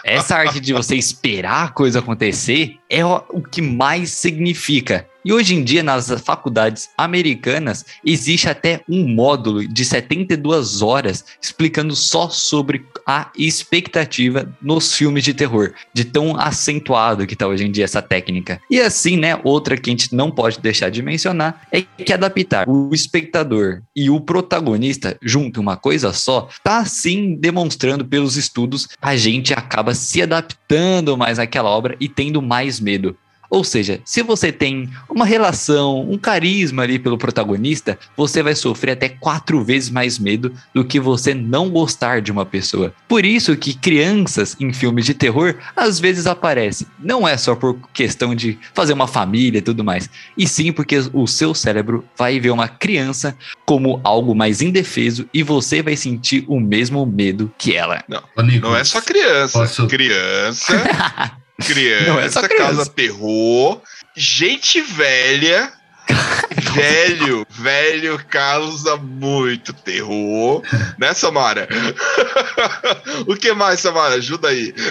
Essa arte de você esperar a coisa acontecer é o o que mais significa. E hoje em dia, nas faculdades americanas, existe até um módulo de 72 horas explicando só sobre a expectativa nos filmes de terror, de tão acentuado que está hoje em dia essa técnica. E assim, né, outra que a gente não pode deixar de mencionar é que adaptar o espectador e o protagonista junto uma coisa só, tá assim demonstrando pelos estudos, a gente acaba se adaptando mais àquela obra e tendo mais medo. Ou seja, se você tem uma relação, um carisma ali pelo protagonista, você vai sofrer até quatro vezes mais medo do que você não gostar de uma pessoa. Por isso que crianças em filmes de terror às vezes aparecem. Não é só por questão de fazer uma família e tudo mais, e sim porque o seu cérebro vai ver uma criança como algo mais indefeso e você vai sentir o mesmo medo que ela. Nico, Não é só criança. Posso- Criança, criança, Não é só criança. causa terror. Gente velha. velho, velho causa muito terror. né, Samara? o que mais, Samara? Ajuda aí.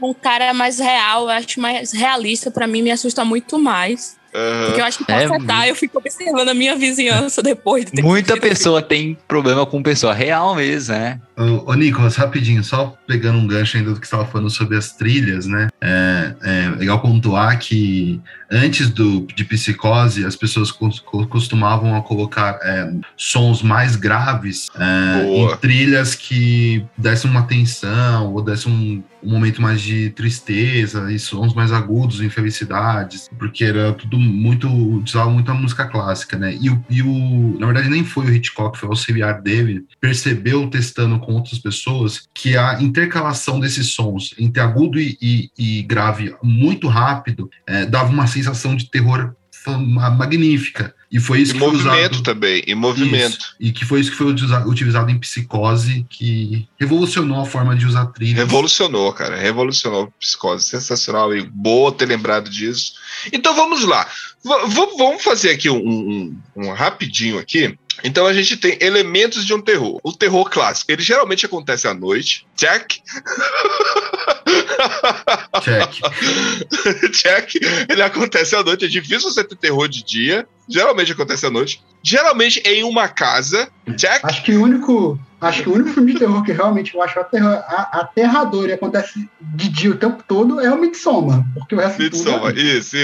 Um cara mais real, eu acho mais realista, pra mim me assusta muito mais. Porque eu acho que É, pra afetar, eu fico observando a minha vizinhança depois de ter Muita pessoa tem problema com pessoa real mesmo, né? Ô, ô, Nicolas, rapidinho, só pegando um gancho ainda do que você estava falando sobre as trilhas, né? É, é legal pontuar que antes do, de psicose, as pessoas cos- co- costumavam a colocar é, sons mais graves é, em trilhas que dessem uma tensão ou dessem um, um momento mais de tristeza e sons mais agudos, infelicidades, porque era tudo muito. usava muito a música clássica, né? E o, e o. Na verdade, nem foi o Hitchcock, foi o auxiliar dele, percebeu testando com outras pessoas que a intercalação desses sons entre agudo e, e- e grave muito rápido eh, dava uma sensação de terror magnífica. E foi isso E que foi movimento usado. também, e movimento. Isso. E que foi isso que foi utilizado em psicose, que revolucionou a forma de usar trilhas. Revolucionou, cara. Revolucionou a psicose. Sensacional e boa ter lembrado disso. Então vamos lá. V- vamos fazer aqui um, um- um rapidinho aqui. Então a gente tem elementos de um terror. O terror clássico, ele geralmente acontece à noite. Check. Check. Check. Ele acontece à noite. É difícil você ter terror de dia. Geralmente acontece à noite. Geralmente em uma casa. Check. Acho que o único, acho que o único filme de terror que realmente eu acho aterra- aterrador e acontece de dia o tempo todo é o Midsommar, porque o resto tudo Midsommar, é- isso. E,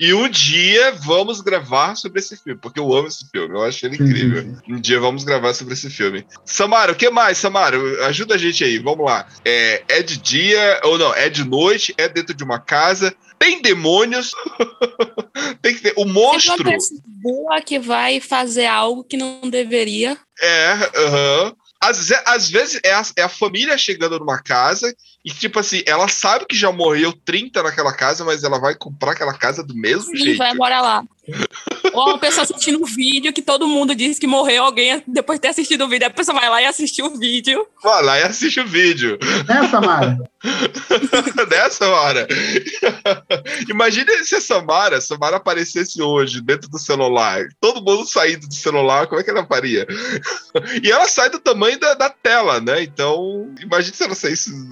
e- e um dia vamos gravar sobre esse filme, porque eu amo esse filme, eu acho ele Sim, incrível. sim, Um dia vamos gravar sobre esse filme. Samara, o que mais, Samara? Ajuda a gente aí, vamos lá. É, é de dia, ou não, é de noite, é dentro de uma casa, tem demônios, tem que ter. O monstro. uma pessoa boa que vai fazer algo que não deveria. É, aham. Às, às vezes é a, é a família chegando numa casa e, tipo assim, ela sabe que já morreu 30 naquela casa, mas ela vai comprar aquela casa do mesmo Sim, jeito. vai morar lá. Ou uma pessoa assistindo um vídeo que todo mundo diz que morreu alguém depois de ter assistido o vídeo. A pessoa vai lá e assiste o vídeo. Vai lá e assiste o vídeo. Né, Samara? Nessa hora. Imagina se a Samara, a Samara aparecesse hoje dentro do celular, todo mundo saindo do celular, como é que ela faria? E ela sai do tamanho da, da tela, né? Então, imagina se ela saísse um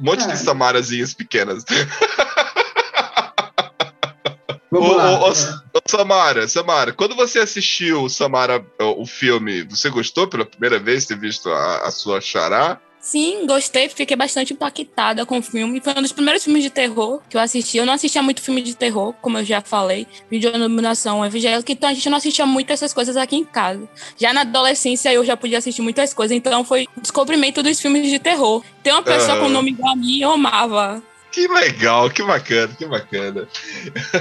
monte É. de Samarazinhas pequenas. Vamos Ô, lá. ô, ô, É, Ô, Samara, Samara, quando você assistiu Samara, o o filme, você gostou pela primeira vez ter visto a, a sua xará? Sim, gostei, fiquei bastante impactada com o filme. Foi um dos primeiros filmes de terror que eu assisti. Eu não assistia muito filme de terror, como eu já falei, vídeo de iluminação evangélica, então a gente não assistia muito essas coisas aqui em casa. Já na adolescência eu já podia assistir muitas coisas, então foi o descobrimento dos filmes de terror. Tem uma pessoa Aham. com o nome igual a mim, eu amava. Que legal, que bacana, que bacana.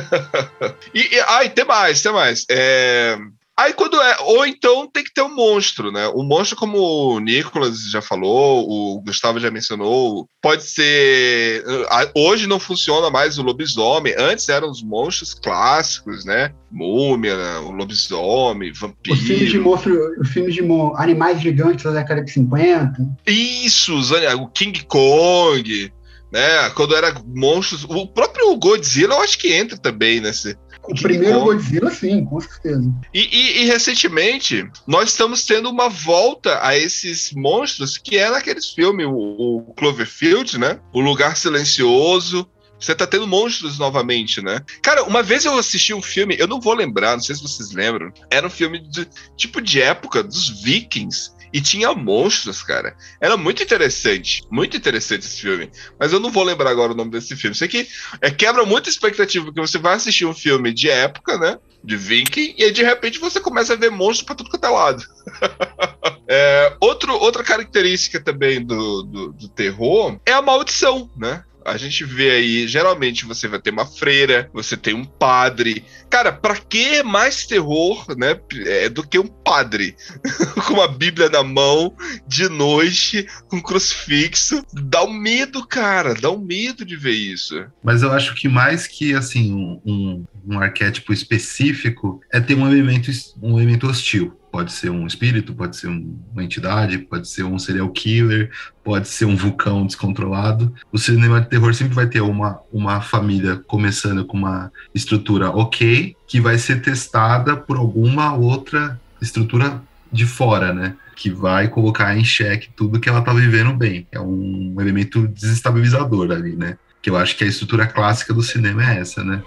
e, e, ah, e tem mais, tem mais. É, Aí quando é. Ou então tem que ter um monstro, né? O monstro, como o Nicolas já falou, o Gustavo já mencionou, pode ser. ah, Hoje não funciona mais o lobisomem. Antes eram os monstros clássicos, né? Múmia, o lobisomem, Os filmes de vampiro. monstro, os filmes de animais gigantes da década de 50. Isso, o King Kong, né? Quando era monstros. O próprio Godzilla, eu acho que entra também nesse. O King primeiro Kong. Godzilla, sim, com certeza. E, e- e, recentemente, nós estamos tendo uma volta a esses monstros que é naqueles filmes, o, o Cloverfield, né? O Lugar Silencioso. Você tá tendo monstros novamente, né? Cara, uma vez eu assisti um filme, eu não vou lembrar, não sei se vocês lembram. Era um filme de tipo de época dos vikings. E tinha monstros, cara. Era muito interessante. Muito interessante esse filme. Mas eu não vou lembrar agora o nome desse filme. Isso aqui é, quebra muita expectativa, porque você vai assistir um filme de época, né? de Viking, e aí de repente você começa a ver monstros pra tudo quanto é lado. É, outro, outra característica também do, do, do terror é a maldição, né? A gente vê aí, geralmente você vai ter uma freira, você tem um padre. Cara, pra que mais terror, né, é, do que um padre com uma Bíblia na mão, de noite, com um crucifixo? Dá um medo, cara, dá um medo de ver isso. Mas eu acho que mais que assim um, um, um arquétipo específico é ter um elemento, um elemento hostil. Pode ser um espírito, pode ser um- uma entidade, pode ser um serial killer, pode ser um vulcão descontrolado. O cinema de terror sempre vai ter uma, uma família começando com uma estrutura ok, que vai ser testada por alguma outra estrutura de fora, né? Que vai colocar em xeque tudo que ela tá vivendo bem. É um elemento desestabilizador ali, né? Que eu acho que a estrutura clássica do cinema é essa, né?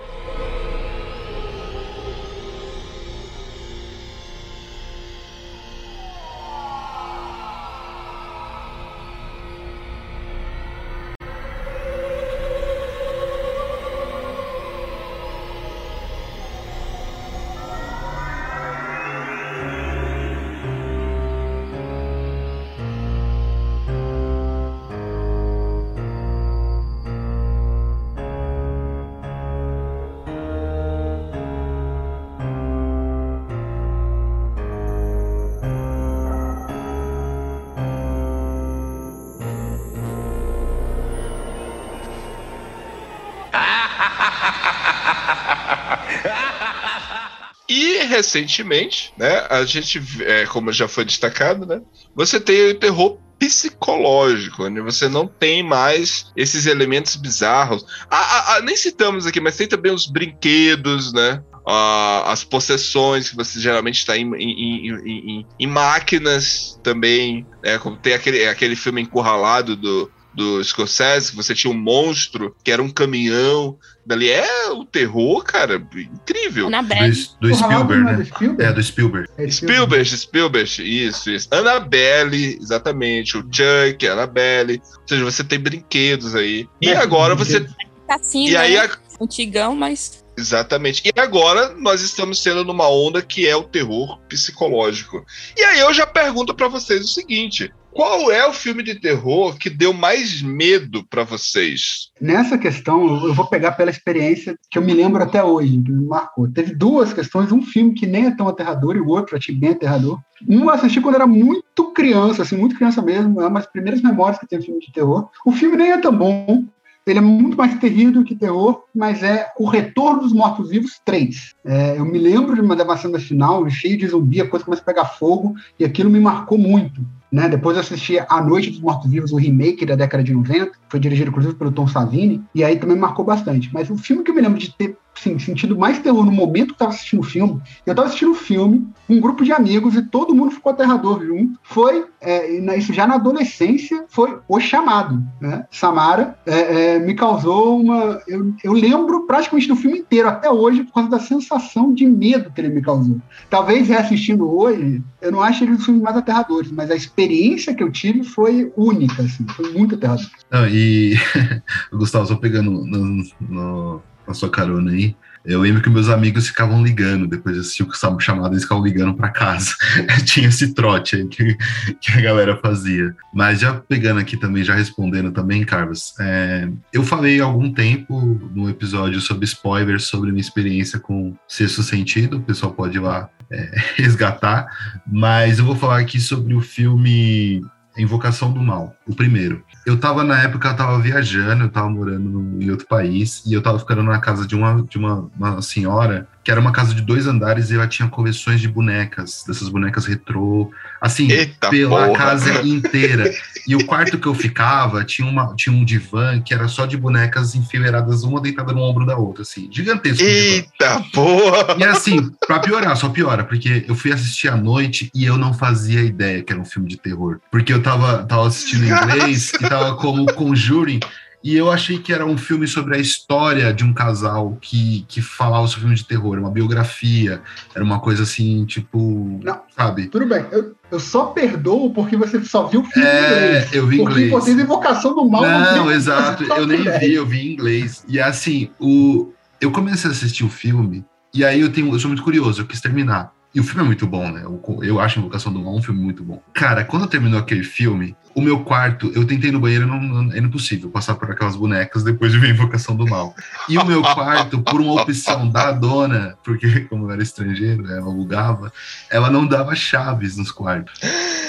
Recentemente, né, a gente, é, como já foi destacado, né, você tem o terror psicológico, onde você não tem mais esses elementos bizarros. Ah, ah, ah, nem citamos aqui, mas tem também os brinquedos, né? ah, as possessões que você geralmente está em, em, em, em- em máquinas também. Né, como tem aquele, aquele filme encurralado do, do Scorsese, que você tinha um monstro que era um caminhão. Dali é o terror, cara, incrível. Annabelle. do Spielberg, é né? do Spielberg? É, do Spielberg. É Spielberg, Spielberg, isso, isso. Annabelle, exatamente. O Chuck, Annabelle. Ou seja, você tem brinquedos aí. E É, agora você. Cassino, E aí, né? a- Antigão, mas exatamente. E agora nós estamos sendo numa onda que é o terror psicológico. E aí eu já pergunto pra vocês o seguinte: qual é o filme de terror que deu mais medo pra vocês? Nessa questão, eu- vou pegar pela experiência que eu me lembro até hoje, que me marcou. Teve duas questões, um filme que nem é tão aterrador e o outro achei bem aterrador. Um eu assisti quando era muito criança, assim, muito criança mesmo, é uma das primeiras memórias que eu tenho filme de terror. O filme nem é tão bom, ele é muito mais terrível que terror, mas é O Retorno dos Mortos-Vivos 3. É, eu me lembro de uma cena final, cheio de zumbi, a coisa começa a pegar fogo, e aquilo me marcou muito. Né? Depois eu assisti A Noite dos Mortos-Vivos, o remake da década de 90, foi dirigido inclusive pelo Tom Savini, e aí também marcou bastante. Mas o filme que eu me lembro de ter assim, sentido mais terror no momento que eu estava assistindo o filme, eu estava assistindo o filme, um grupo de amigos e todo mundo ficou aterrador junto, foi, é, isso já na adolescência, foi O Chamado. Né? Samara é, é, me causou uma... Eu, eu lembro praticamente do filme inteiro, até hoje, por causa da sensação de medo que ele me causou. Talvez reassistindo hoje, eu não acho ele um dos filmes mais aterradores, mas a experiência que eu tive foi única, assim, foi muito aterrador. Não, e Gustavo, só pegando no, no- a sua carona aí. Eu lembro que meus amigos ficavam ligando, depois de assistir o chamado, eles ficavam ligando para casa. Tinha esse trote aí que, que a galera fazia. Mas já pegando aqui também, já respondendo também, Carlos, é, eu falei há algum tempo no episódio sobre spoilers, sobre minha experiência com Sexto Sentido, o pessoal pode ir lá é, resgatar, mas eu vou falar aqui sobre o filme Invocação do Mal, o primeiro. Eu tava, na época, eu tava viajando, eu tava morando em outro país, e eu tava ficando na casa de uma, de uma, uma senhora que era uma casa de dois andares e ela tinha coleções de bonecas, dessas bonecas retrô, assim, Eita pela porra. casa inteira. E o quarto que eu ficava tinha, uma, tinha um divã que era só de bonecas enfileiradas, uma deitada no ombro da outra, assim, gigantesco. Eita porra! E assim, pra piorar, só piora, porque eu fui assistir à noite e eu não fazia ideia que era um filme de terror. Porque eu tava, tava assistindo em inglês e tava como Conjuring. E eu achei que era um filme sobre a história de um casal que, que falava sobre filme de terror, uma biografia, era uma coisa assim, tipo, Não. sabe? Tudo bem, eu, eu só perdoo porque você só viu o filme É, inglês. eu vi Porque inglês. vocês invocação do mal Não, tem- exato. Eu nem vi, eu vi em inglês. E assim, o... eu comecei a assistir o filme, e aí eu tenho, eu sou muito curioso, eu quis terminar. E o filme é muito bom, né? Eu, eu acho Invocação do Mal um filme muito bom. Cara, quando terminou aquele filme, o meu quarto, eu tentei no banheiro, não, não, é impossível passar por aquelas bonecas depois de ver Invocação do Mal. E o meu quarto, por uma opção da dona, porque como eu era estrangeiro, né, ela alugava, ela não dava chaves nos quartos.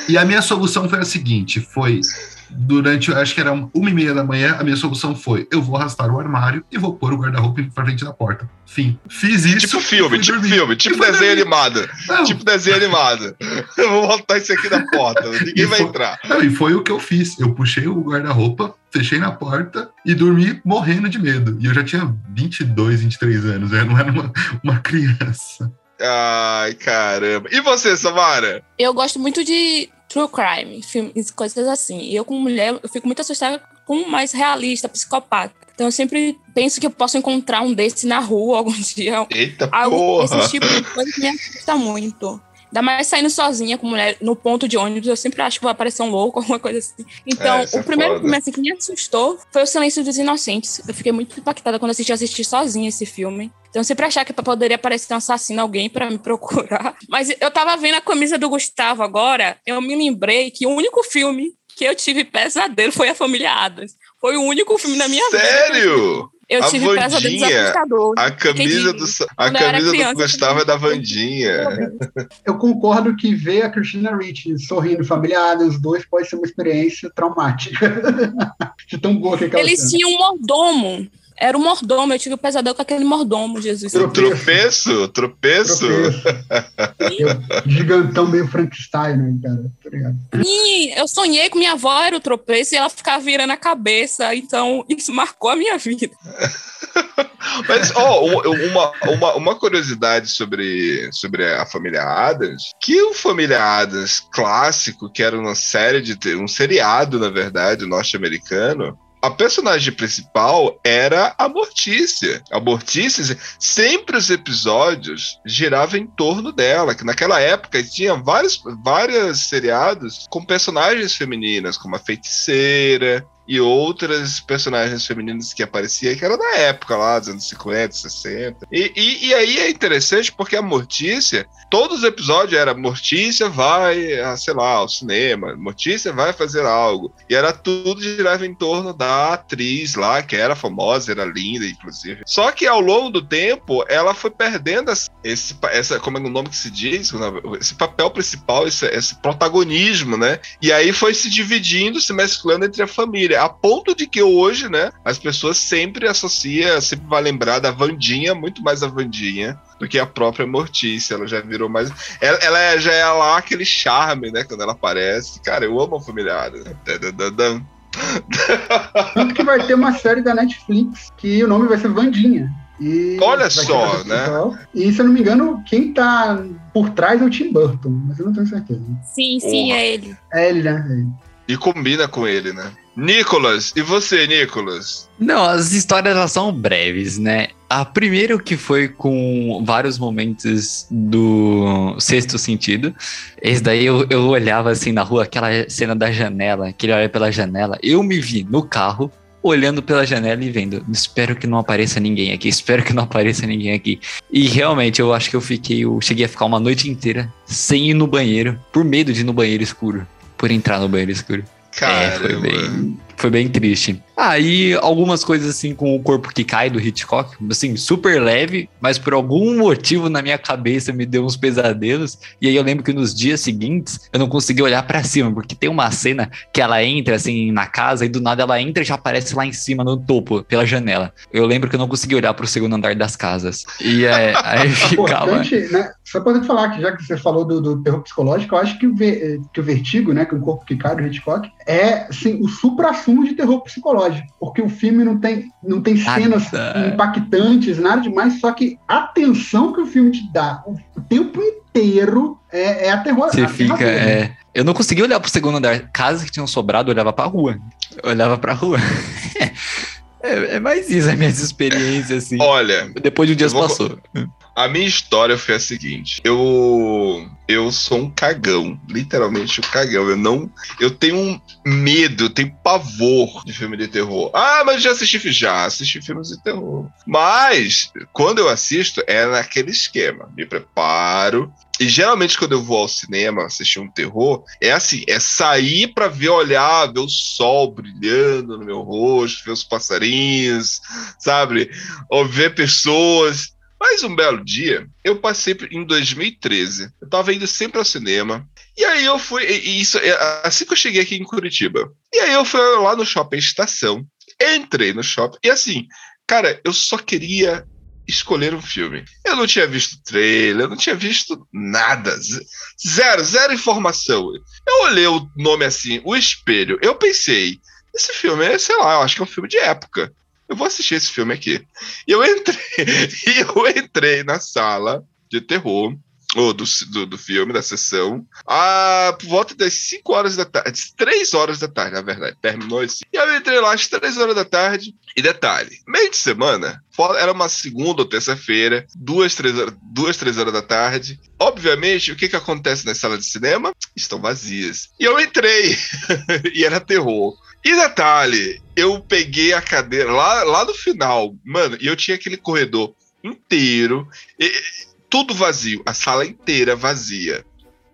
E a minha solução foi a seguinte: foi durante, acho que era uma e meia da manhã, a minha solução foi: eu vou arrastar o armário e vou pôr o guarda-roupa pra frente da porta. Fim. Fiz isso. Tipo filme, tipo dormir. filme, tipo desenho dormir. animado. Não, Tipo desenho animado. Eu vou botar isso aqui na porta, ninguém E vai foi- entrar. não, e foi o que eu fiz. Eu puxei o guarda-roupa, fechei na porta e dormi morrendo de medo. E eu já tinha 22, 23 anos, eu não era uma, uma criança. Ai, caramba. E você, Samara? Eu gosto muito de true crime, filmes, coisas assim. E eu, como mulher, eu fico muito assustada com o mais realista, psicopata. Então eu sempre penso que eu posso encontrar um desse na rua algum dia. Eita Algo, porra. esse tipo de coisa me assusta muito. Ainda mais saindo sozinha com mulher no ponto de ônibus, eu sempre acho que vai aparecer um louco, alguma coisa assim. Então, É, isso é o primeiro foda. filme assim, que me assustou foi O Silêncio dos Inocentes. Eu fiquei muito impactada quando assisti, assisti sozinha esse filme. Então, sempre achava que poderia aparecer um assassino, alguém pra me procurar. Mas eu tava vendo a camisa do Gustavo agora, eu me lembrei que o único filme que eu tive pesadelo foi A Família Adams. Foi o único filme na minha vida. Sério? Eu A tive assustadores. A camisa de- do, a camisa do criança, Gustavo é da. Vandinha. Eu concordo que ver a Christina Ricci sorrindo Família Adams 2 pode ser uma experiência traumática. De tão boa que é aquela Eles cena. tinham um mordomo. Era um mordomo. Eu tive um pesadelo com aquele mordomo, Jesus. Tropeço. Tropeço? Tropeço? Gigantão meio Frankenstein, né, cara? Tá? Sim, eu sonhei com minha avó, era o tropeço, e ela ficava virando a cabeça. Então, isso marcou a minha vida. Mas, ó, um- uma, uma, uma curiosidade sobre, sobre a família Adams, que o Família Adams clássico, que era uma série de um seriado, na verdade, norte-americano, a personagem principal era a Mortícia. A Mortícia, sempre os episódios giravam em torno dela, que naquela época tinha vários, vários seriados com personagens femininas, como a Feiticeira, e outras personagens femininas que apareciam, que era da época lá, dos anos 50, 60. E, e, e aí é interessante porque a Mortícia, todos os episódios era Mortícia vai, a, sei lá, ao cinema, Mortícia vai fazer algo. E era tudo girava em torno da atriz lá, que era famosa, era linda, inclusive. Só que ao longo do tempo, ela foi perdendo esse, essa como é o nome que se diz? Esse papel principal, esse, esse protagonismo, né? E aí foi se dividindo, se mesclando entre a família, a ponto de que hoje, né, as pessoas sempre associam, sempre vai lembrar da Vandinha, muito mais a Vandinha do que a própria Mortícia. Ela já virou mais. Ela, ela é- já é lá aquele charme, né, quando ela aparece. Cara, eu amo a família Adams. Dadadadam. Tanto que vai ter uma série da Netflix que o nome vai ser Vandinha. E Olha só, né? E se eu não me engano, quem tá por trás é o Tim Burton, mas eu não tenho certeza. Sim, sim, Porra. é ele. É ele, né? É ele. E combina com ele, né? Nicolas, e você, Nicolas? Não, as histórias elas são breves, né? A primeira que foi com vários momentos do sexto sentido. Esse daí eu, eu olhava assim na rua, aquela cena da janela, que ele olha pela janela. Eu me vi no carro olhando pela janela e vendo, espero que não apareça ninguém aqui, espero que não apareça ninguém aqui. E realmente eu acho que eu fiquei, eu cheguei a ficar uma noite inteira sem ir no banheiro, por medo de ir no banheiro escuro, por entrar no banheiro escuro. É, foi bem, foi bem triste. Aí algumas coisas assim com o corpo que cai do Hitchcock, assim, super leve, mas por algum motivo na minha cabeça me deu uns pesadelos. E aí eu lembro que nos dias seguintes eu não consegui olhar pra cima, porque tem uma cena que ela entra assim na casa e do nada ela entra e já aparece lá em cima no topo, pela janela. Eu lembro que eu não consegui olhar pro segundo andar das casas. E é, aí ficava. Importante, né? Só pra falar que já que você falou do, do terror psicológico, eu acho que o, que o vertigo, né, que o corpo que cai do Hitchcock, é assim, o supra-sumo de terror psicológico, porque o filme não tem, não tem cenas impactantes, nada demais, só que a tensão que o filme te dá o, tempo inteiro é, é aterror. Você fica. É... Eu não conseguia olhar pro segundo andar. Casas que tinham sobrado, eu olhava pra rua. Eu olhava pra rua. é, é mais isso, as minhas experiências, assim. Olha, Depois de um dia vou- passou. a minha história foi a seguinte. Eu eu sou um cagão, literalmente um cagão. Eu não, eu tenho um medo, eu tenho pavor de filme de terror. Ah, mas já assisti, já assisti filmes de terror. Mas quando eu assisto é naquele esquema. Me preparo. E geralmente quando eu vou ao cinema assistir um terror, é assim, é sair pra ver, olhar, ver o sol brilhando no meu rosto, ver os passarinhos, sabe? Ou ver pessoas. Mas um belo dia, eu passei em 2013. Eu tava indo sempre ao cinema. E aí eu fui. isso é assim que eu cheguei aqui em Curitiba. E aí eu fui lá no shopping estação. Entrei no shopping. E assim, cara, eu só queria escolher um filme. Eu não tinha visto trailer, eu não tinha visto nada. Zero, zero informação. Eu olhei o nome assim, O Espelho. Eu pensei, esse filme é, sei lá, eu acho que é um filme de época. Eu vou assistir esse filme aqui. E eu entrei, e eu entrei na sala de terror, ou do, do, do filme, da sessão, a, por volta das 5 horas da tarde, 3 horas da tarde, na verdade, terminou assim. E eu entrei lá às 3 horas da tarde, e detalhe, meio de semana, era uma segunda ou terça-feira, duas, três horas, duas, três horas da tarde. Obviamente, o que que acontece na sala de cinema? Estão vazias. E eu entrei, e era terror. E detalhe, eu peguei a cadeira lá, lá no final, mano, e eu tinha aquele corredor inteiro, e- tudo vazio, a sala inteira vazia.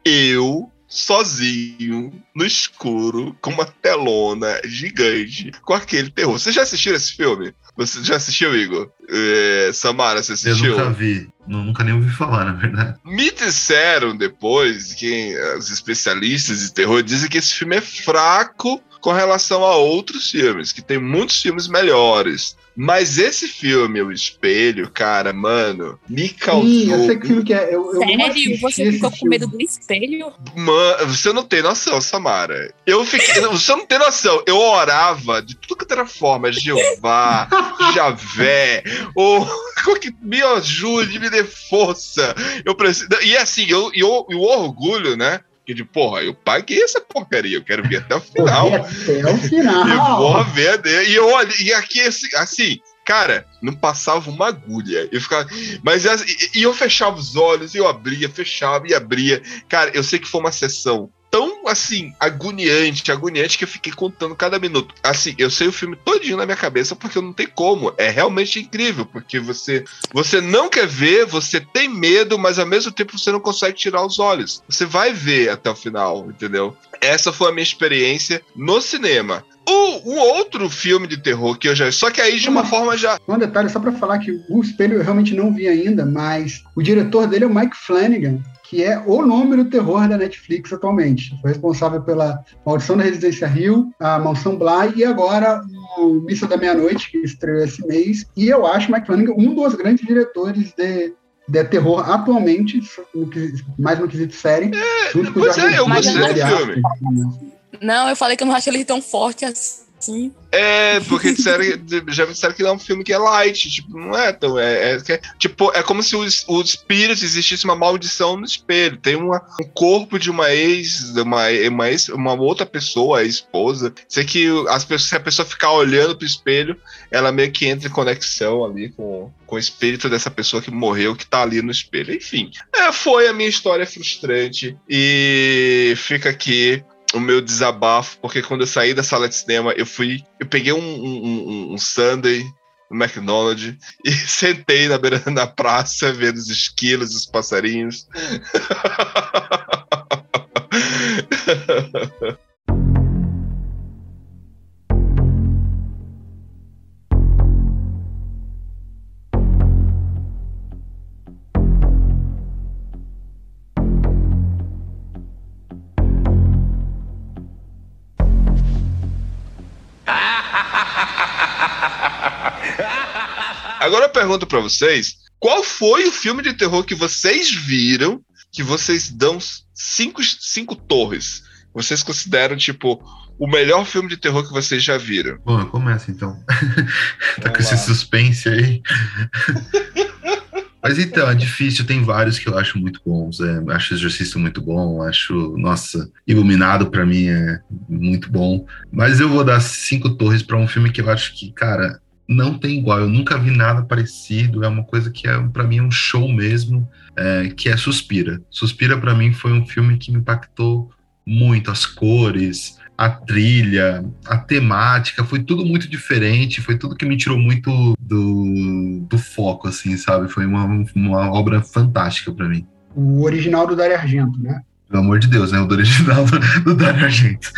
Eu, sozinho, no escuro, com uma telona gigante, com aquele terror. Você já assistiu esse filme? Você já assistiu, Igor? É, Samara, você Eu assistiu? nunca vi, nu- nunca nem ouvi falar, na verdade. Me disseram depois que os especialistas de terror dizem que esse filme é fraco com relação a outros filmes, que tem muitos filmes melhores. Mas esse filme, O Espelho, cara, mano, me causou. Sim, eu sei que filme que é. Eu, eu Sério? Você ficou com medo do espelho? Mano, você não tem noção, Samara. Eu fiquei. Você não tem noção. Eu orava de tudo que era forma. Jeová, Javé, ou que me ajude, me dê força. Eu preciso. E assim, eu, eu, e o orgulho, né? Que de porra, eu paguei essa porcaria, eu quero ver até o final. Até o Eu final. vou ver. né? E eu olho, e aqui, assim, assim, cara, não passava uma agulha. Eu ficava. Mas assim, e, e eu fechava os olhos, eu abria, fechava e abria. Cara, eu sei que foi uma sessão tão assim, agoniante, agoniante, que eu fiquei contando cada minuto. Assim, eu sei o filme todinho na minha cabeça, porque não tem como. É realmente incrível, porque você, você não quer ver, você tem medo, mas ao mesmo tempo você não consegue tirar os olhos. Você vai ver até o final, entendeu? Essa foi a minha experiência no cinema. O, o outro filme de terror que eu já. Só que aí de uma forma já. Um detalhe só para falar que o espelho eu realmente não vi ainda, mas o diretor dele é o Mike Flanagan, que é o nome do terror da Netflix atualmente. Foi responsável pela Maldição da Residência Rio, a Mansão Bly e agora o Missa da Meia-Noite, que estreou esse mês. E eu acho Mike Flanagan um dos grandes diretores de, de terror atualmente, mais no quesito série. o pois é, eu gostei do filme. Não, eu falei que eu não acho ele tão forte assim. É, porque disseram, já me disseram que é um filme que é light, tipo, não é tão. É, é- é- tipo, é como se o, o espírito existisse uma maldição no espelho. Tem uma, um corpo de uma ex, uma, uma, ex, uma outra pessoa, a esposa. Sei que as pessoas, se a pessoa ficar olhando pro espelho, ela meio que entra em conexão ali com, com o espírito dessa pessoa que morreu, que tá ali no espelho. Enfim, é, foi a minha história frustrante. E fica aqui o meu desabafo, porque quando eu saí da sala de cinema, eu fui. Eu peguei um, um, um, Sunday no McDonald's e sentei na beira da praça vendo os esquilos, os passarinhos. pergunto pra vocês: qual foi o filme de terror que vocês viram que vocês dão cinco, cinco torres? Vocês consideram, tipo, o melhor filme de terror que vocês já viram? Bom, começa então. tá com Vamos esse lá. suspense aí. Mas então, é difícil, tem vários que eu acho muito bons. É, acho Exorcista muito bom, acho, nossa, Iluminado pra mim é muito bom. Mas eu vou dar cinco torres pra um filme que eu acho que, cara, não tem igual. Eu nunca vi nada parecido. É uma coisa que é para mim um show mesmo, é, que é Suspira. Suspira pra mim foi um filme que me impactou muito. As cores, a trilha, a temática, foi tudo muito diferente. Foi tudo que me tirou muito do, do foco, assim, sabe? Foi uma, uma obra fantástica pra mim. O original do Dario Argento, né? Pelo amor de Deus, né? O do original do, do Dario Argento.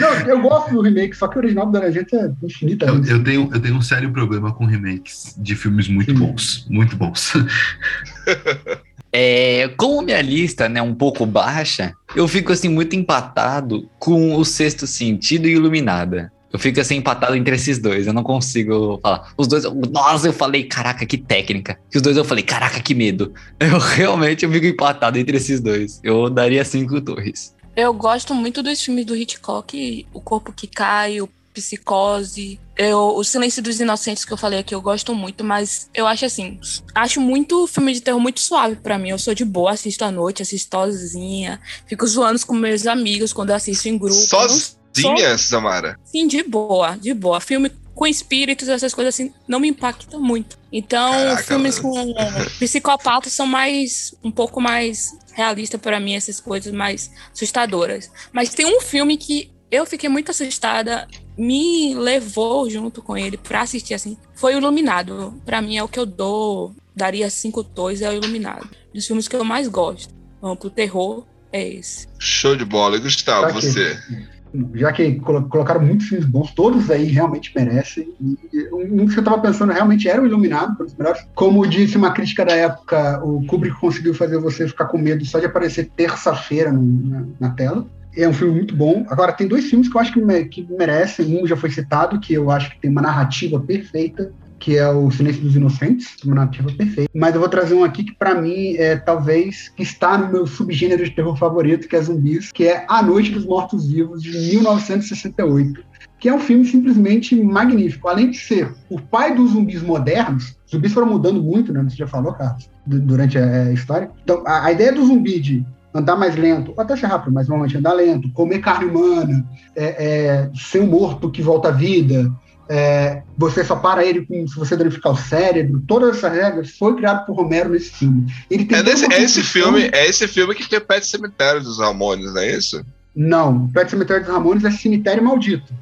Não, eu gosto do remake, só que o original do Dario Argento é Eu, infinitamente. eu tenho, eu tenho um sério problema com remakes de filmes muito Sim. bons. Muito bons. É, como minha lista né, é um pouco baixa, eu fico assim muito empatado com o Sexto Sentido e Iluminada. Eu fico assim empatado entre esses dois, eu não consigo falar. Os dois, nossa, eu falei, caraca, que técnica. E os dois eu falei, caraca, que medo. Eu realmente eu fico empatado entre esses dois. Eu daria cinco torres. Eu gosto muito dos filmes do Hitchcock, O Corpo que Cai, o Psicose, eu, o Silêncio dos Inocentes que eu falei aqui, eu gosto muito, mas eu acho assim, acho muito filme de terror muito suave pra mim. Eu sou de boa, assisto à noite, assisto sozinha, fico zoando com meus amigos quando eu assisto em grupo. Eu não Sozinha, Samara? Sim, de boa, de boa. Filme com espíritos, essas coisas assim, não me impactam muito. Então, Caraca, filmes mano. com psicopatas são mais, um pouco mais realistas para mim, essas coisas mais assustadoras. Mas tem um filme que eu fiquei muito assustada, me levou junto com ele pra assistir assim, foi o Iluminado. Pra mim é o que eu dou, daria cinco torres, é o Iluminado. Dos filmes que eu mais gosto. Vamos pro terror, é esse. Show de bola. E Gustavo, Tá aqui. Já que colo- colocaram muitos filmes bons, todos aí realmente merecem. E um que eu tava pensando realmente era o Iluminado, um dos melhores. Como disse uma crítica da época, o Kubrick conseguiu fazer você ficar com medo só de aparecer terça-feira na, na tela. É um filme muito bom. Agora, tem dois filmes que eu acho que, me- que merecem. Um já foi citado, que eu acho que tem uma narrativa perfeita, que é o Silêncio dos Inocentes, uma narrativa perfeita. Mas eu vou trazer um aqui que, pra mim, é talvez que está no meu subgênero de terror favorito, que é zumbis, que é A Noite dos Mortos-Vivos, de 1968. Que é um filme simplesmente magnífico. Além de ser o pai dos zumbis modernos, os zumbis foram mudando muito, né? Você já falou, Carlos, du- durante a a história. Então, a, a ideia do zumbi de andar mais lento, ou até ser rápido, mas normalmente andar lento, comer carne humana, é, é, ser um morto que volta à vida, é, você só para ele com, se você danificar o cérebro, todas essas regras foi criado por Romero nesse filme. Ele tem É, nesse- é esse filme, é esse filme que tem Pet Cemitério dos Ramones, não é isso? Não, Pet Cemitério dos Ramones é Cemitério Maldito,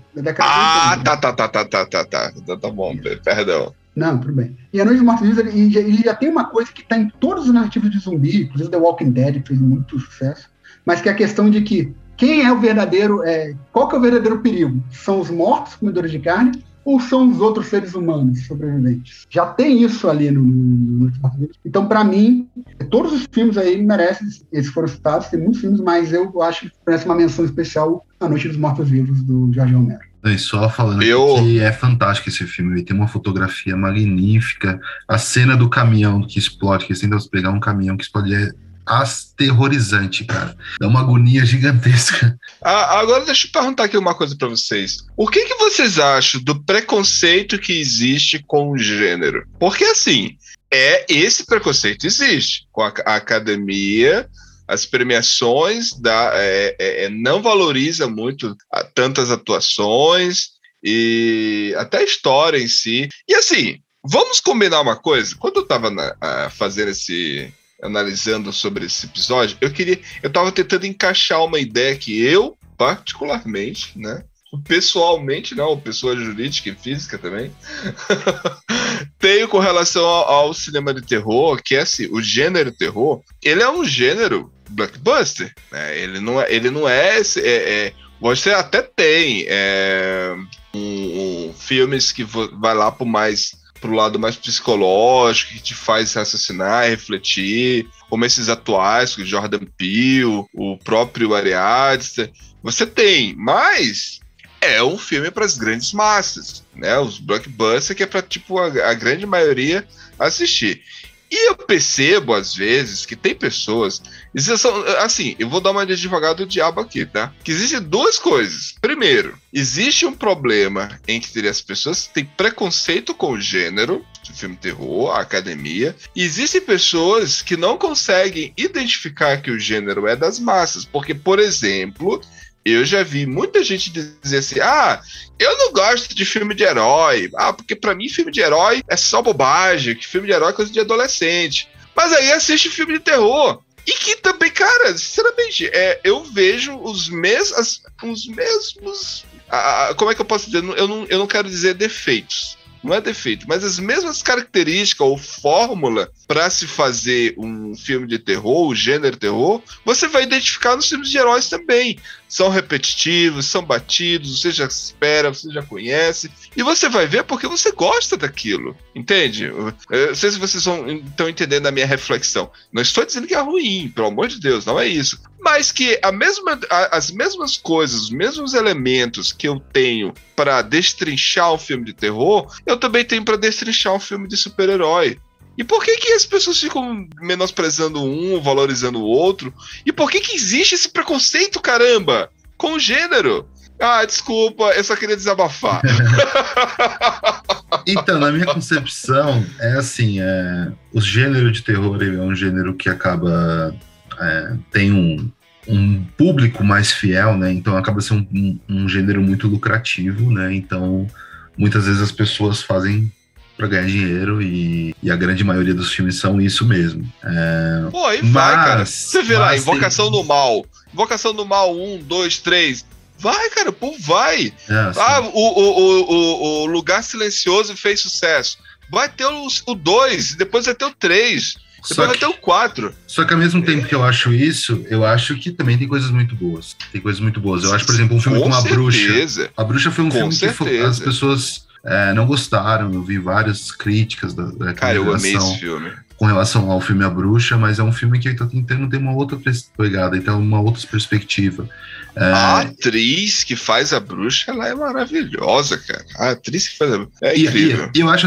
Ah, 80. tá, tá, tá, tá, tá, tá, tá. Tá, tá bom, perdão. Não, tudo bem. E A Noite dos Mortos Vivos, ele, ele já- tem uma coisa que está em todos os narrativos de zumbi, inclusive The Walking Dead fez muito sucesso, mas que é a questão de que quem é o verdadeiro, é, qual que é o verdadeiro perigo? São os mortos, comedores de carne, ou são os outros seres humanos sobreviventes? Já tem isso ali no, no, no Noite dos Mortos Vivos. Então, para mim, todos os filmes aí merecem, esses foram citados, tem muitos filmes, mas eu acho que merece uma menção especial A Noite dos Mortos Vivos, do Jorge Romero. E só falando Eu- que é fantástico esse filme, ele tem uma fotografia magnífica, a cena do caminhão que explode, que eles tentam pegar um caminhão que explode é aterrorizante, cara. Dá uma agonia gigantesca. Ah, agora deixa eu perguntar aqui uma coisa pra vocês. O que, que vocês acham do preconceito que existe com o gênero? Porque assim, é esse preconceito existe com a, a academia. As premiações da, é, é, é, não valoriza muito tantas atuações e até a história em si. E assim, vamos combinar uma coisa. Quando eu estava fazendo esse, analisando sobre esse episódio, eu queria, eu tava tentando encaixar uma ideia que eu particularmente, né? Pessoalmente, não, pessoa jurídica e física também. Tenho com relação ao, ao, cinema de terror, que é assim, o gênero terror, ele é um gênero blockbuster, né? Ele não é, ele não é, é, é você até tem é, um, um, filmes que vai lá para mais pro lado mais psicológico, que te faz raciocinar, refletir, como esses atuais, o Jordan Peele, o próprio Ari Aster. Você tem, mas é um filme para as grandes massas, né? Os blockbusters que é para tipo a, a grande maioria assistir. E eu percebo, às vezes, que tem pessoas. Assim, eu vou dar uma de advogado do diabo aqui, tá? Que existem duas coisas. Primeiro, existe um problema entre as pessoas que têm preconceito com o gênero de filme terror, a academia. E existem pessoas que não conseguem identificar que o gênero é das massas. Porque, por exemplo, eu já vi muita gente dizer assim: ah, eu não gosto de filme de herói. Ah, porque para mim filme de herói é só bobagem, que filme de herói é coisa de adolescente. Mas aí assiste filme de terror. E que também, cara, sinceramente, é, eu vejo os, mes os mesmos. Ah, como é que eu posso dizer? Eu não, eu não quero dizer defeitos não é defeito, mas as mesmas características ou fórmula para se fazer um filme de terror, o gênero terror, você vai identificar nos filmes de heróis também. São repetitivos, são batidos, você já espera, você já conhece, e você vai ver porque você gosta daquilo, entende? Eu não sei se vocês estão entendendo a minha reflexão. Não estou dizendo que é ruim, pelo amor de Deus, não é isso mas que a mesma, a, as mesmas coisas, os mesmos elementos que eu tenho para destrinchar um filme de terror, eu também tenho para destrinchar um filme de super-herói. E por que que as pessoas ficam menosprezando um, valorizando o outro? E por que que existe esse preconceito, caramba, com o gênero? Ah, desculpa, eu só queria desabafar. então, na minha concepção, é assim, é, o gênero de terror é um gênero que acaba é, tem um, um público mais fiel, né? Então acaba sendo um, um, um, gênero muito lucrativo, né? Então muitas vezes as pessoas fazem para ganhar dinheiro e, e, a grande maioria dos filmes são isso mesmo. É, Pô, aí mas, vai, cara. Você vê lá, Invocação tem... do Mal. Invocação do Mal, um, dois, três. Vai, cara, pô, vai. É, ah, o, o, o, o, Lugar Silencioso fez sucesso. Vai ter o 2, depois vai ter o 3. Depois vai ter o 4. Só que ao mesmo tempo que eu acho isso, eu acho que também tem coisas muito boas. Tem coisas muito boas. Eu acho, por exemplo, um filme com como A Bruxa. A Bruxa foi um com filme certeza. que as pessoas é, não gostaram. Eu vi várias críticas da, da Cara, eu amei esse filme com relação ao filme A Bruxa, mas é um filme que está tentando ter uma outra pegada, então uma outra perspectiva. É... A atriz que faz a bruxa, ela é maravilhosa, cara. A atriz que faz a bruxa é incrível. E, e eu acho,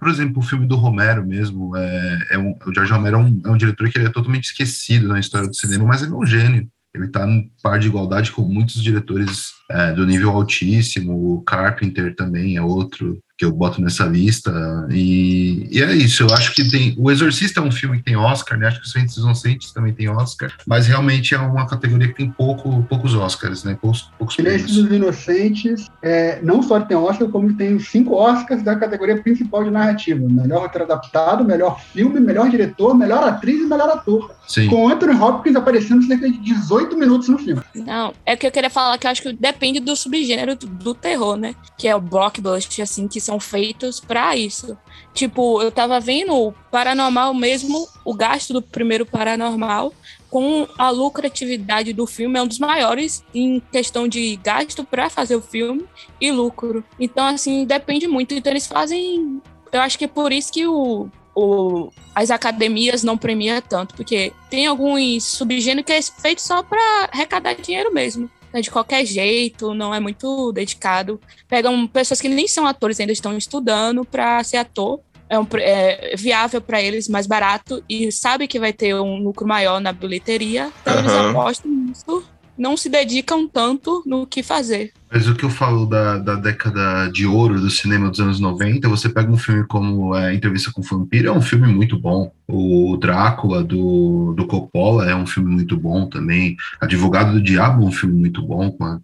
por exemplo, o filme do Romero mesmo, é, é um, o George Romero é um, é um diretor que é totalmente esquecido na história do cinema, mas ele é um gênio. Ele está em par de igualdade com muitos diretores é, do nível altíssimo. O Carpenter também é outro que eu boto nessa lista. E, e, é isso, eu acho que tem. O Exorcista é um filme que tem Oscar, né? Acho que os Ventos Inocentes também tem Oscar, mas realmente é uma categoria que tem pouco, poucos Oscars, né? Poucos, poucos Silêncio dos Inocentes é, não só tem Oscar, como tem cinco Oscars da categoria principal de narrativa: melhor roteiro adaptado, melhor filme, melhor diretor, melhor atriz e melhor ator. Sim. Com Anthony Hopkins aparecendo cerca de 18 minutos no filme. Não, é que eu queria falar que eu acho que depende do subgênero do, do terror, né? Que é o blockbuster, assim, que são feitos para isso. Tipo, eu tava vendo o Paranormal mesmo, o gasto do primeiro Paranormal com a lucratividade do filme é um dos maiores em questão de gasto para fazer o filme e lucro. Então, assim, depende muito. Então, eles fazem. Eu acho que é por isso que o, o, as academias não premiam tanto, porque tem alguns subgêneros que é feito só para arrecadar dinheiro mesmo né, de qualquer jeito, não é muito dedicado. Pegam pessoas que nem são atores, ainda estão estudando para ser ator. É, um, é viável para eles, mais barato, e sabe que vai ter um lucro maior na bilheteria, então uhum. eles apostam nisso não se dedicam tanto no que fazer. Mas o que eu falo da, da década de ouro do cinema dos anos 90, você pega um filme como é, Entrevista com o Vampiro, é um filme muito bom. O Drácula, do, do Coppola, é um filme muito bom também. Advogado do Diabo é um filme muito bom, com a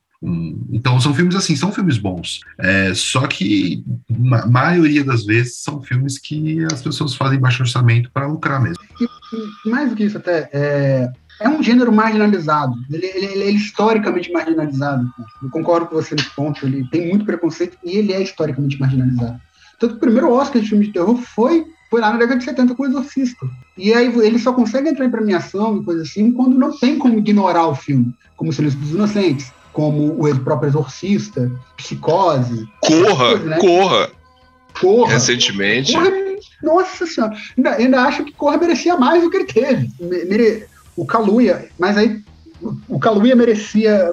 então são filmes assim, são filmes bons. É, só que a maioria das vezes são filmes que as pessoas fazem baixo orçamento para lucrar mesmo. Mais do que isso até, é, é um gênero marginalizado. Ele, ele- ele é historicamente marginalizado. Eu concordo com você nesse ponto. Ele tem muito preconceito e ele é historicamente marginalizado. Tanto que o primeiro Oscar de filme de terror foi, foi lá na década de 70 com o Exorcista. E aí ele só consegue entrar em premiação e coisa assim quando não tem como ignorar o filme. Como O Silêncio dos Inocentes, como o próprio Exorcista, Psicose, Corra, Né? corra. Corra. Recentemente. Corra, nossa senhora. Ainda, ainda acho que Corra merecia mais do que ele teve. Me- mere- o Kaluuya, mas aí o- Kaluuya merecia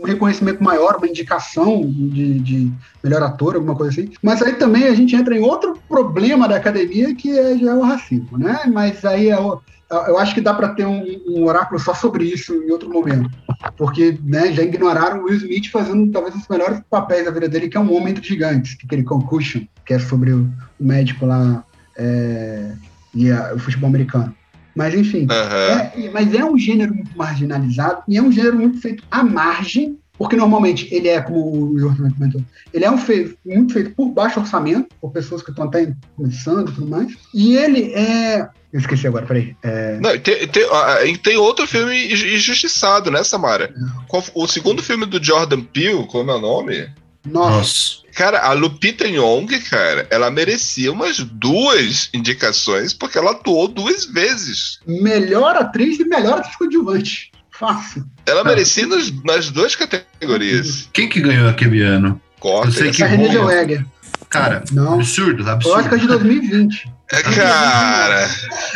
um reconhecimento maior, uma indicação de, de melhor ator, alguma coisa assim. Mas aí também a gente entra em outro problema da academia, que é, já é o racismo, né? Mas aí é o- eu acho que dá para ter um, um oráculo só sobre isso em outro momento. Porque né, já ignoraram o Will Smith fazendo talvez dos melhores papéis da vida dele, que é um Homem entre Gigantes, que é aquele Concussion, que é sobre o, o médico lá é, e a- o futebol americano. Mas enfim, Aham. é, mas é um gênero muito marginalizado e é um gênero muito feito à margem, porque normalmente ele é, como o Jorge comentou, ele é um feito, muito feito por baixo orçamento, por pessoas que estão até começando e tudo mais. E ele é. Eu esqueci agora, peraí. É, Não, tem, tem, tem outro filme inju- injustiçado, né, Samara? Qual- o segundo filme do Jordan Peele, como é o nome? Nossa. Cara, a Lupita Nyong'o, cara, ela merecia umas duas indicações porque ela atuou duas vezes. melhor atriz e melhor atriz coadjuvante. Fácil. Ela Ah. merecia nas, nas duas categorias. Quem que ganhou aquele ano? Corta. Eu sei que Renée. Zellweger. Cara, Não. absurdo, Eu acho que é absurdo. de 2020. É, Cara,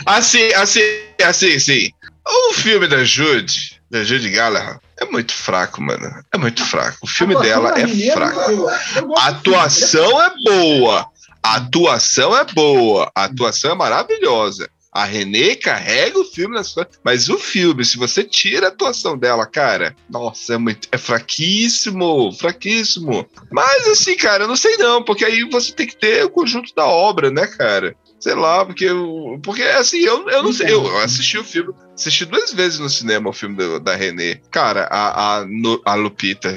assim, assim, assim, assim. O filme da Jude, da Jude Gallagher, é muito fraco, mano. É muito fraco. O filme dela é fraco. A atuação é boa. A atuação é boa. A atuação é maravilhosa. A Renê carrega o filme. Mas o filme, se você tira a atuação dela, cara, nossa, é, muito, é fraquíssimo, fraquíssimo. Mas assim, cara, eu não sei não, porque aí você tem que ter o conjunto da obra, né, cara? Sei lá, porque, eu- porque assim, eu, eu não sei. Eu assisti o filme, assisti duas vezes no cinema o filme do- da Renê. Cara, a, a, a Lupita,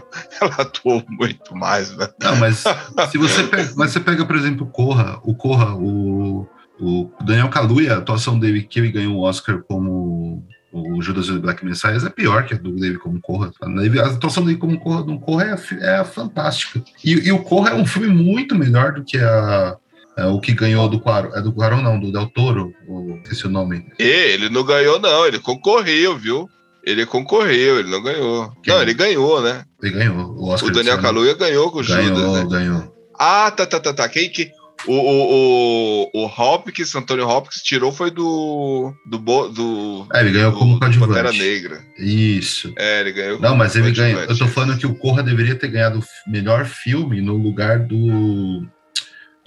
ela atuou muito mais, né? Não, mas se você pega, mas você pega, por exemplo, o Corra, o Corra, o, o Daniel Kaluuya, a atuação dele que ele ganhou o Oscar como o Judas e o Black Messiah é pior que a do dele como Corra. A atuação dele como Corra, no Corra é, é fantástica. E, e o Corra é um filme muito melhor do que a, é, o que ganhou do Quaron, é do Quaron não, do Del Toro, o, esqueci o nome. E ele não ganhou, não. Ele concorreu, viu? Ele concorreu, ele não ganhou. Quem? Não, ele ganhou, né? Ele ganhou o Oscar. O Daniel. Kaluuya ganhou com o ganhou, Judas, né? ganhou. Ah, tá, tá, tá, tá. Quem que... O, o, o, o Hopkins, Antônio Hopkins, tirou foi do... Do... do É, ele ganhou do- como Pantera coadjuvante. Negra. Isso. É, ele ganhou Não, mas ele ganhou. Eu tô falando que o Corra deveria ter ganhado o melhor filme no lugar do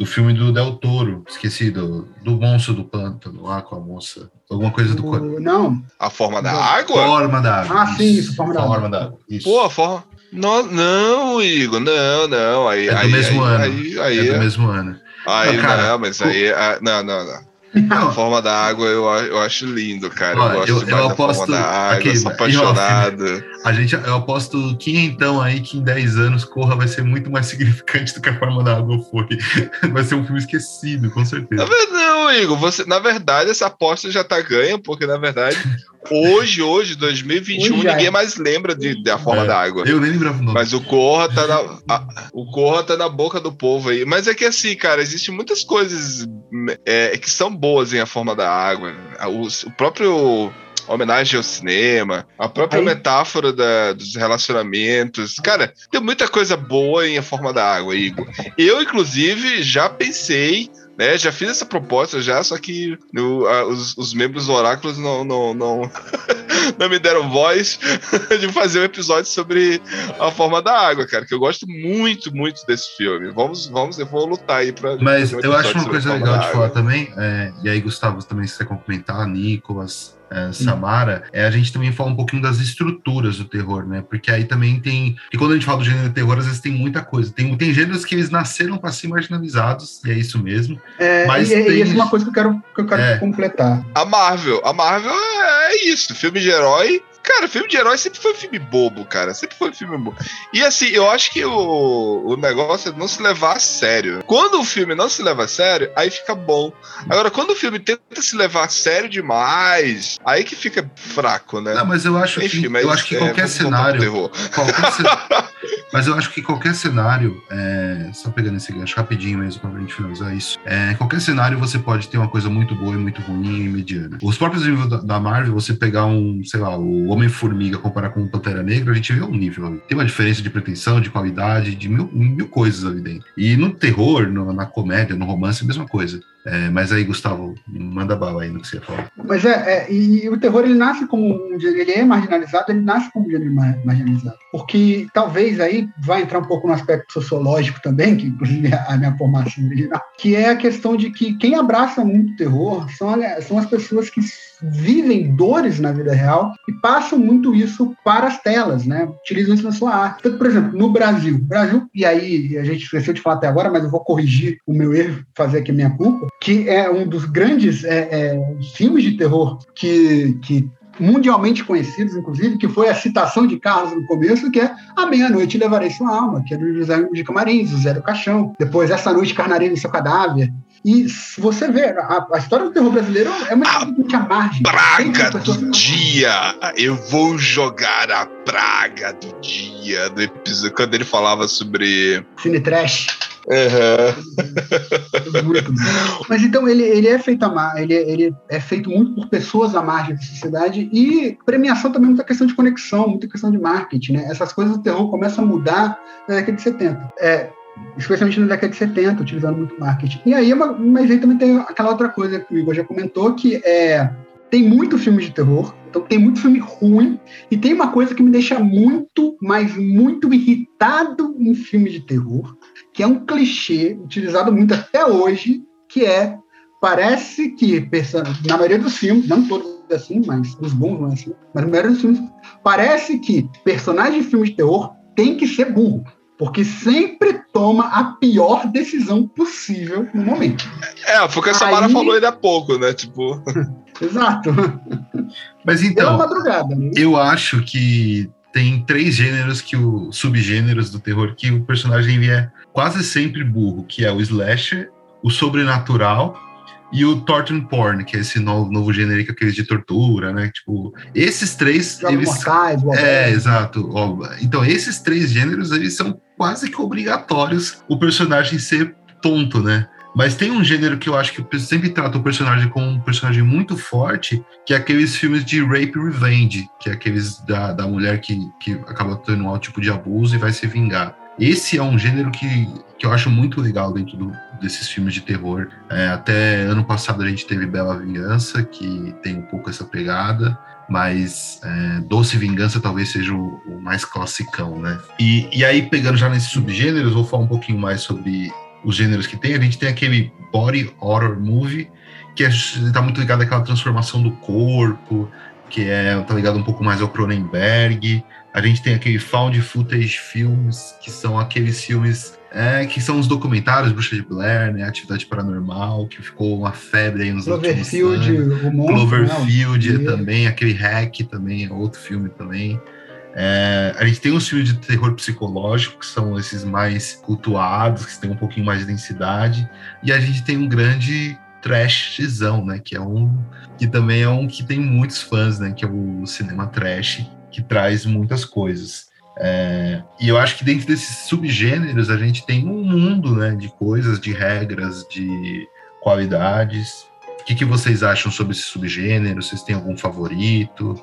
do filme do Del Toro. Esqueci do, do monstro do pântano lá com a moça. Alguma coisa do O- Não. A Forma da Não. Água? Forma da água. Ah, sim, isso, Forma da Água. Forma da água. Isso. Pô, a Forma... Não, não, Igor, não, não. Aí, é do aí, mesmo aí, ano. Aí, aí, é do mesmo ano. aí Ah, cara, não, mas aí... ah, não, não, não. A forma da água eu, eu acho lindo, cara. Ó, eu gosto eu- demais eu da aposto forma da água, aqui, sou apaixonado. a gente, eu aposto quinhentão aí que em 10 anos Corra vai ser muito mais significante do que a Forma da Água foi. Vai ser um filme esquecido, com certeza. não, Igor. Você, na verdade, essa aposta já tá ganha, porque na verdade, hoje, hoje, 2021, Hoje ninguém é. mais lembra de, da forma É. da água. Eu nem lembrava o nome. Mas o Corra tá na. a- o Corra tá na boca do povo aí. Mas é que assim, cara, existem muitas coisas é, que são boas em A Forma da Água. O, o próprio homenagem ao cinema, a própria Aí- metáfora da- dos relacionamentos. Cara, tem muita coisa boa em A Forma da Água, Igor. Eu, inclusive, já pensei. Né, já fiz essa proposta já, só que o- a- os, os membros do Oráculos não, não, não, não me deram voz de fazer um episódio sobre a forma da água, cara, que eu gosto muito, muito desse filme. Vamos, vamos, eu vou lutar aí pra. Mas um eu acho uma coisa legal de falar também, é, e aí, Gustavo, também se você complementar, Nicolas, é, Samara, é a gente também falar um pouquinho das estruturas do terror, né? Porque aí também tem. E quando a gente fala do gênero de terror, às vezes tem muita coisa. Tem, tem gêneros que eles nasceram para ser marginalizados, e é isso mesmo. É, Mas e, e tem- essa é uma coisa que eu quero, que eu quero É. completar. A Marvel, a Marvel é, é isso, filme de herói Cara, filme de herói sempre foi filme bobo, cara. Sempre foi filme bobo. E assim, eu acho que o, o negócio é não se levar a sério. Quando o filme não se leva a sério, aí fica bom. Agora, quando o filme tenta se levar a sério demais, aí que fica fraco, né? Não, mas eu acho Enfim, que, eu acho que é, qualquer pro cenário. qualquer ce- Mas eu acho que qualquer cenário, é, só pegando esse gancho rapidinho mesmo pra gente finalizar isso, é, qualquer cenário você pode ter uma coisa muito boa e muito ruim e mediana. Os próprios níveis da, da Marvel, você pegar um, sei lá, o Homem-Formiga comparar com o Pantera Negra, a gente vê um nível ali. Tem uma diferença de pretensão, de qualidade, de mil, mil coisas ali dentro. E no terror, no- na comédia, no romance, a mesma coisa. É, mas aí, Gustavo, manda bala aí no que você ia falar. Mas é, é, e o terror ele nasce como um ele é marginalizado, ele nasce como um gênero mar- marginalizado. Porque talvez aí vai entrar um pouco no aspecto sociológico também, que inclusive é a minha formação original, que é a questão de que quem abraça muito o terror são, são as pessoas que vivem dores na vida real e passam muito isso para as telas, né? Utilizam isso na sua arte. Então, por exemplo, no Brasil, Brasil, e aí a gente esqueceu de falar até agora, mas eu vou corrigir o meu erro, fazer aqui minha culpa, que é um dos grandes é, é, filmes de terror que, que mundialmente conhecidos, inclusive, que foi a citação de Carlos no começo, que é A Meia-Noite Levarei Sua Alma, que é do José de Camarins, José do Caixão. Depois, Essa Noite Carnarei no Seu Cadáver. E se você vê, a, a história do terror brasileiro é uma história muito à margem. Praga do dia! Eu vou jogar a praga do dia do episódio. Quando ele falava sobre. Cine trash. Muito bom. Mas então ele, ele é feito a ele, ele é feito muito por pessoas à margem da sociedade e premiação também é muita questão de conexão, muita questão de marketing, né? Essas coisas do terror começam a mudar na década de 70. É, especialmente na década de 70, utilizando muito marketing. E aí, é mas aí também tem aquela outra coisa que o Igor já comentou, que é tem muito filme de terror, então tem muito filme ruim, e tem uma coisa que me deixa muito, mas muito irritado em filme de terror, que é um clichê utilizado muito até hoje, que é parece que na maioria dos filmes, não todos assim, mas os bons não é assim, mas na maioria dos filmes parece que personagem de filme de terror tem que ser burro, porque sempre toma a pior decisão possível no momento. É, foi o que a Samara Aí- falou ainda há pouco, né? Tipo. Exato. Mas então, madrugada, né? eu acho que tem três gêneros que o subgêneros do terror que o personagem é quase sempre burro, que é o slasher, o sobrenatural e o torture porn, que é esse novo, novo gênero que é aqueles de tortura, né? Tipo, esses três Jogos eles mortais, é, exato. Ó, Então, esses três gêneros, eles são quase que obrigatórios o personagem ser tonto, né? Mas tem um gênero que eu acho que sempre trata o personagem como um personagem muito forte, que é aqueles filmes de rape revenge, que é aqueles da, da mulher que, que acaba tendo um tipo de abuso e vai se vingar. Esse é um gênero que, que eu acho muito legal dentro do- desses filmes de terror. É, até ano passado a gente teve Bela Vingança, que tem um pouco essa pegada mas é, Doce Vingança talvez seja o, o mais classicão, né? E, e aí, pegando já nesses subgêneros, vou falar um pouquinho mais sobre os gêneros que tem. A gente tem aquele body horror movie, que está muito ligado àquela transformação do corpo, que é tá ligado um pouco mais ao Cronenberg. A gente tem aquele found footage filmes, que são aqueles filmes é, que são os documentários, Bruxa de Blair, né, Atividade Paranormal, que ficou uma febre aí nos últimos Cloverfield, anos. o monstro. Cloverfield né? também, aquele Hack também é outro filme também. É, a gente tem os filmes de terror psicológico, que são esses mais cultuados, que têm um pouquinho mais de densidade, e a gente tem um grande trashzão, né, que é um que também é um que tem muitos fãs, né, que é o cinema trash, que traz muitas coisas. É, e eu acho que dentro desses subgêneros a gente tem um mundo, né, de coisas, de regras, de qualidades. O que, que vocês acham sobre esse subgênero? Vocês têm algum favorito?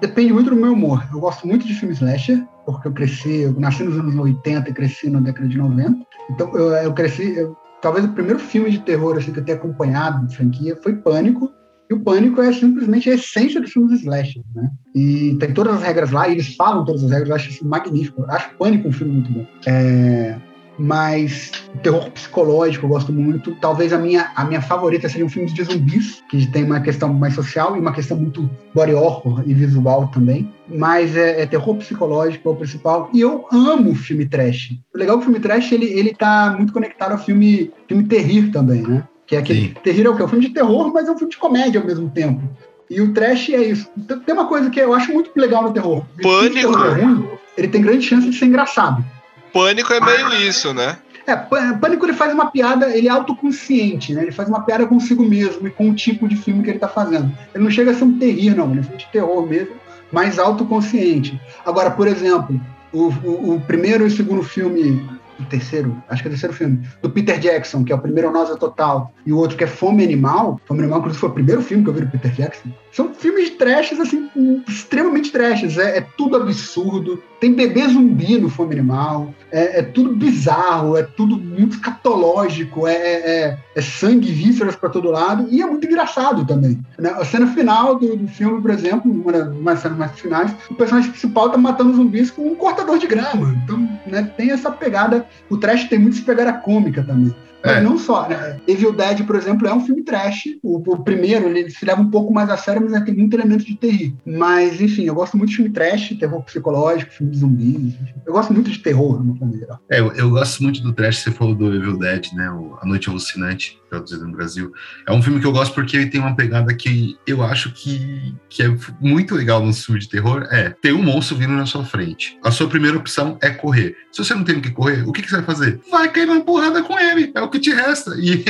Depende muito do meu humor. Eu gosto muito de filme slasher, porque eu cresci, eu nasci nos anos 80 e cresci na década de 90. Então eu, eu cresci, eu- talvez o primeiro filme de terror assim, que eu tenha acompanhado de franquia foi Pânico. E o Pânico é simplesmente a essência dos filmes slasher, né? E tem todas as regras lá, e eles falam todas as regras, eu acho isso magnífico. Eu acho Pânico um filme muito bom. É, mas o terror psicológico eu gosto muito. Talvez a minha, a minha favorita seria um filme de zumbis, que tem uma questão mais social e uma questão muito body horror e visual também. Mas é, é terror psicológico é o principal. E eu amo filme trash. O legal é que o filme trash ele, ele tá muito conectado ao filme, filme terrir também, né? Que é aquele Sim. terrir é o que? É um filme de terror, mas é um filme de comédia ao mesmo tempo. E o trash é isso. Tem uma coisa que eu acho muito legal no terror. Pânico. terror é ruim, ele tem grande chance de ser engraçado. Pânico é meio isso, né? É, Pâ- Pânico ele faz uma piada, ele é autoconsciente, né? Ele faz uma piada consigo mesmo e com o tipo de filme que ele tá fazendo. Ele não chega a ser um terrir, não. Ele é um filme de terror mesmo, mas autoconsciente. Agora, por exemplo, o, o- o primeiro e o segundo filme, o terceiro, acho que é o terceiro filme, do Peter Jackson, que é o primeiro Náusea Total, e o outro que é Fome Animal. Fome Animal, inclusive, foi o primeiro filme que eu vi do Peter Jackson. São filmes trashes, assim, extremamente trashes. É, é tudo absurdo. Tem bebê zumbi no Fome Animal. É, é tudo bizarro, é tudo muito escatológico, é, é, é- é sangue e vísceras para todo lado, e é muito engraçado também. né? A cena final do, do filme, por exemplo, uma das cenas mais finais, o personagem principal tá matando zumbis com um cortador de grama. Então, né, tem essa pegada. O trash tem muito essa pegada cômica também. Mas É. não só, né? Evil Dead, por exemplo, é um filme trash. O, o primeiro, ele se leva um pouco mais a sério, mas né, tem muito elemento de terror. Mas, enfim, eu gosto muito de filme trash, terror psicológico, filme de zumbis. Eu gosto muito de terror, forma geral. É, eu, eu gosto muito do trash, você falou do Evil Dead, né? o A Noite Alucinante, traduzido no Brasil. É um filme que eu gosto porque ele tem uma pegada que eu acho que, que é muito legal no filme de terror. É, tem um monstro vindo na sua frente. A sua primeira opção é correr. Se você não tem o que correr, o que, que você vai fazer? Vai cair na porrada com ele, é o que te resta. E,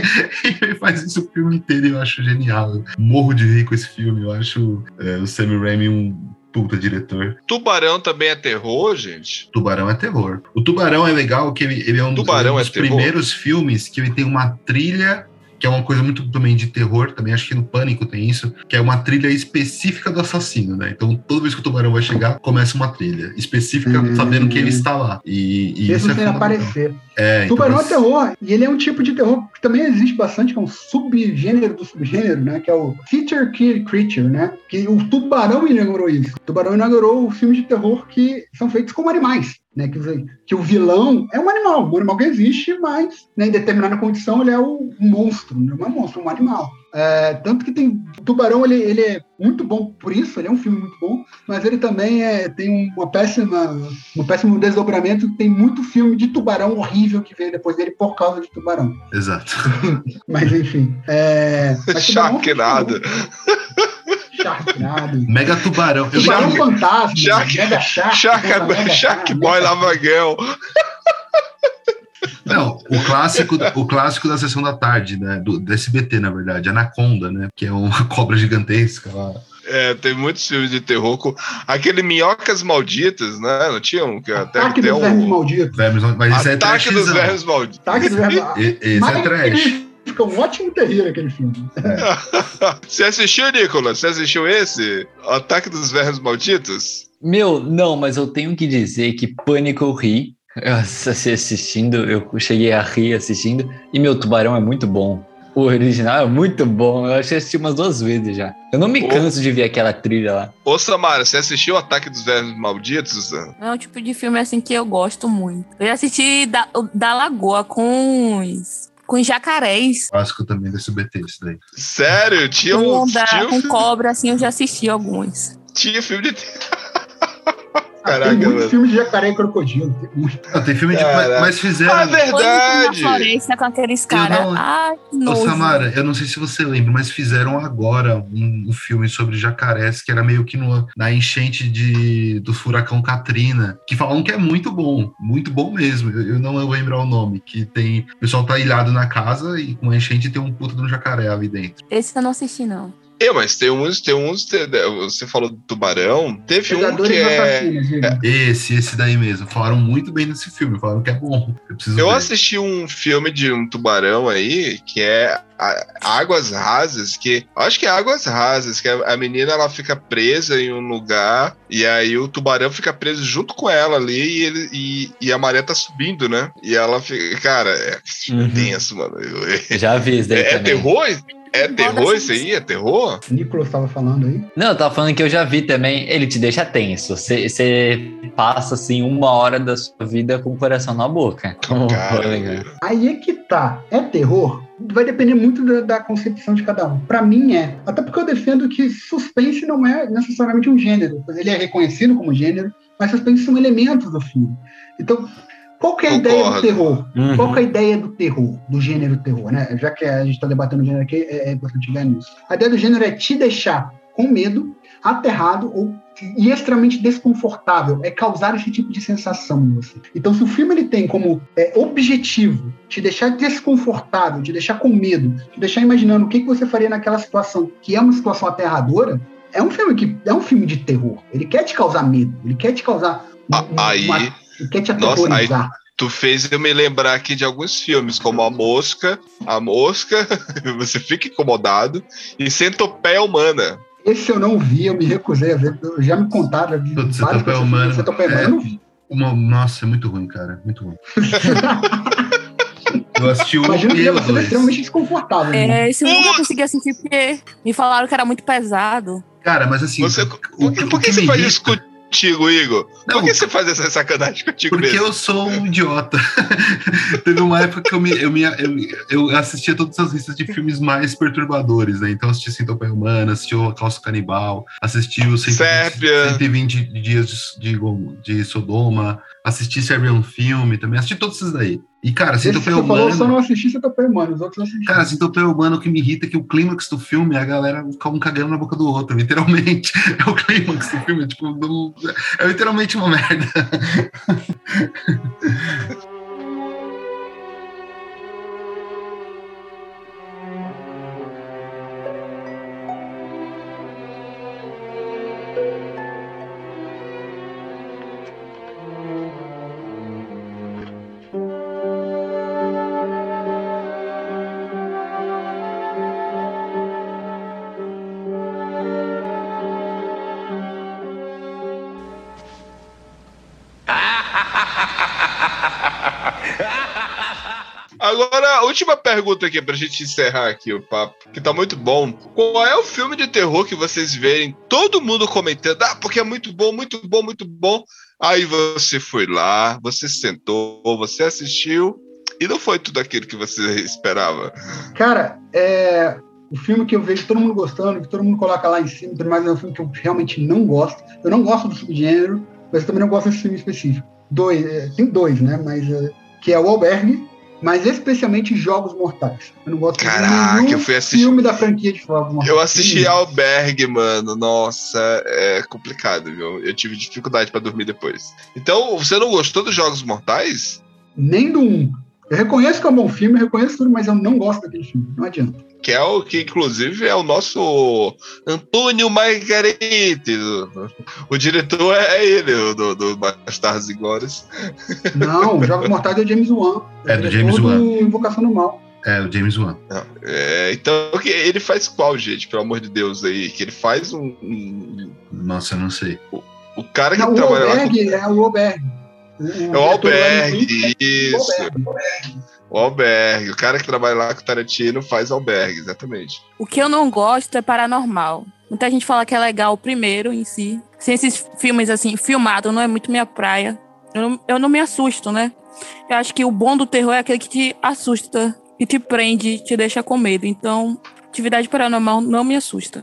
ele faz isso o filme inteiro e eu acho genial. Eu morro de rir com esse filme, eu acho é, o Sam Raimi um puta diretor. Tubarão também é terror, gente. Tubarão é terror. O Tubarão é legal que ele, ele é um dos, Tubarão um é dos terror? primeiros filmes que ele tem uma trilha que é uma coisa muito também de terror, também acho que no Pânico tem isso, que é uma trilha específica do assassino, né? Então toda vez que o tubarão vai chegar, começa uma trilha específica, Hum. sabendo que ele está lá. E, e isso é sem aparecer. É, então, Tubarão é você- terror, e ele é um tipo de terror que também existe bastante, que é um subgênero do subgênero, né? Que é o Feature Kill Creature, né? Que o Tubarão inaugurou isso. O Tubarão inaugurou filmes de terror que são feitos como animais, né? Que, o- que o vilão é um animal, um animal que existe, mas né, em determinada condição ele é um monstro, não é um monstro, é um animal. É, tanto que tem o Tubarão, ele, ele é muito bom por isso, ele é um filme muito bom, mas ele também é, tem uma péssima, um péssimo desdobramento. Tem muito filme de tubarão horrível que veio depois dele por causa de tubarão. Exato. Mas enfim. É, mas Tubarão é Mega Tubarão. Eu Tubarão Shark- Fantasma. Shark- Mega Shark. Shark, Mega Shark Boy Lavaguel. Não, o clássico, o clássico da sessão da tarde, né? Do, do SBT, na verdade, Anaconda, né? Que é uma cobra gigantesca lá. É, tem muitos filmes de terror com aquele Minhocas Malditas, né? Não tinha um que até Ataque tem dos um vermes malditos. Vermes, mas esse é Ataque dos trashzão. Vermes Malditos. Ataque dos vermes E- Esse é trash. Fica um ótimo terrível aquele filme. Você assistiu, Nicolas? Você assistiu esse? Ataque dos Vermes Malditos? Meu, não, mas eu tenho que dizer que Pânico eu ri. Eu assisti assistindo, eu cheguei a rir assistindo. E meu tubarão é muito bom. O original é muito bom. Eu acho que assisti umas duas vezes já. Eu não me Ô. canso de ver aquela trilha lá. Ô, Samara, você assistiu Ataque dos Vermes Malditos? É um tipo de filme assim que eu gosto muito. Eu já assisti da, da Lagoa com os, com jacarés. Clássico também do SBT, isso daí. Sério? Tinha Com, um, onda, tinha um, com filme, cobra, assim, eu já assisti alguns. tinha filme de Caraca, tem muito mano. filme de jacaré e crocodilo. Tem muito. Ah, tem filme de. Mas, mas fizeram. Ah, na verdade! floresta com aqueles caras. não- Ô, nojo. Samara, eu não sei se você lembra, mas fizeram agora um, um filme sobre jacarés que era meio que no- na enchente de, do furacão Katrina, que falam que é muito bom, muito bom mesmo. Eu, eu não vou lembrar o nome, que tem. O pessoal tá ilhado na casa e com a enchente tem um puta de um jacaré ali dentro. Esse eu não assisti, não. É, mas tem uns, tem uns. Você falou do tubarão. Teve um Predadores que é. diga. Esse, esse daí mesmo. Falaram muito bem desse filme, falaram que é bom. Eu Eu assisti um filme de um tubarão aí, que é Águas Rasas, que acho que é Águas Rasas, que a, a menina ela fica presa em um lugar e aí o tubarão fica preso junto com ela ali e, ele, e, e a maré tá subindo, né? E ela fica, cara, é Uhum. tenso, mano. Eu- Eu Já vi isso daí É, é terror? É terror isso aí? É terror? Nicolas estava falando aí. Não, eu tava falando que eu já vi também. Ele te deixa tenso. Você passa assim uma hora da sua vida com o coração na boca. Como Cara, legal. Aí é que tá. É terror? Vai depender muito da, da concepção de cada um. Pra mim é. Até porque eu defendo que suspense não é necessariamente um gênero. Ele é reconhecido como gênero, mas suspense são elementos do filme. Então, qual que é a ideia do Concordo. terror? Uhum. Qual que é a ideia do terror, do gênero terror, né? Já que a gente está debatendo o gênero aqui, é, é importante chegar nisso. A ideia do gênero é te deixar com medo, aterrado ou e extremamente desconfortável é causar esse tipo de sensação em você. Então, se o filme ele tem como é, objetivo te deixar desconfortável, te deixar com medo, te deixar imaginando o que, que você faria naquela situação, que é uma situação aterradora, é um filme que é um filme de terror. Ele quer te causar medo, ele quer te causar Ah, aí- uma, ele quer te Nossa, aí- aterrorizar. Tu fez eu me lembrar aqui de alguns filmes, como A Mosca, A Mosca, você fica incomodado, e Centopeia Humana. Esse eu não vi, eu me recusei a ver. Eu já me contaram. vi Putz, Centopeia pessoas Humana, Centopeia Humana, é. eu não vi. Uma- nossa, é muito ruim, cara. Muito ruim. Eu assisti Imagino que e ser dois. extremamente desconfortável. né? É, esse eu nunca consegui assistir porque me falaram que era muito pesado. Cara, mas assim. Você, o- por que, o por que que você faz isso contigo, Igor? Não, por que você faz essa sacanagem contigo Porque mesmo? eu sou um idiota. Teve uma época que eu, me, eu, me, eu, eu assistia todas as listas de filmes mais perturbadores, né? Então assisti Centopeia Humana, assisti o Holocausto Canibal, assisti o 120, Sépia. 120 Dias de, de, de Sodoma, assisti Serbian Filme também, assisti todos esses daí. E, cara, Esse que Centopeia você falou, eu só não assisti Centopeia Humana, os outros eu assisti. Cara, Centopeia Humana, o que me irrita é que o clímax do filme é a galera um cagando na boca do outro, literalmente. É o clímax do filme, tipo, não- é literalmente uma merda. última pergunta aqui pra gente encerrar aqui o papo, que tá muito bom. Qual é o filme de terror que vocês verem todo mundo comentando? Ah, porque é muito bom, muito bom, muito bom. Aí você foi lá, você sentou, você assistiu e não foi tudo aquilo que você esperava. Cara, é. O filme que eu vejo todo mundo gostando, que todo mundo coloca lá em cima, tudo mais, é um filme que eu realmente não gosto. Eu não gosto do subgênero, mas também não gosto desse filme específico. Dois, é, tem dois, né? Mas é, que é o Albergue, mas especialmente Jogos Mortais. Eu não gosto de Caraca, nenhum eu fui assistir. filme da franquia de Jogos Mortais. Eu assisti Albergue, mano. Nossa, é complicado, viu? Eu tive dificuldade pra dormir depois. Então, você não gostou dos Jogos Mortais? Nem do um. Eu reconheço que é um bom filme, eu reconheço tudo, mas eu não gosto daquele filme. Não adianta. Que é o que, inclusive, é o nosso Antônio Margarete. O diretor é ele, o do, do Bastardos e Glórias. Não, o Jogos Mortais é o James Wan. É do diretor James Wan. do Invocação do Mal. É, o James Wan. É, então, que- ele faz qual, gente? Pelo amor de Deus aí. Que ele faz um. um- Nossa, eu não sei. o cara que Não, o trabalha lá. com- é o Albergue. É o lá Albergue, o isso. Albergue. O Albergue. O cara que trabalha lá com o Tarantino faz Albergue, exatamente. O que eu não gosto é paranormal. Muita gente fala que é legal o primeiro em si. Sem esses filmes assim, filmado, não é muito minha praia. Eu não, eu não me assusto, né? Eu acho que o bom do terror é aquele que te assusta, que te prende, te deixa com medo. Então, atividade paranormal não me assusta.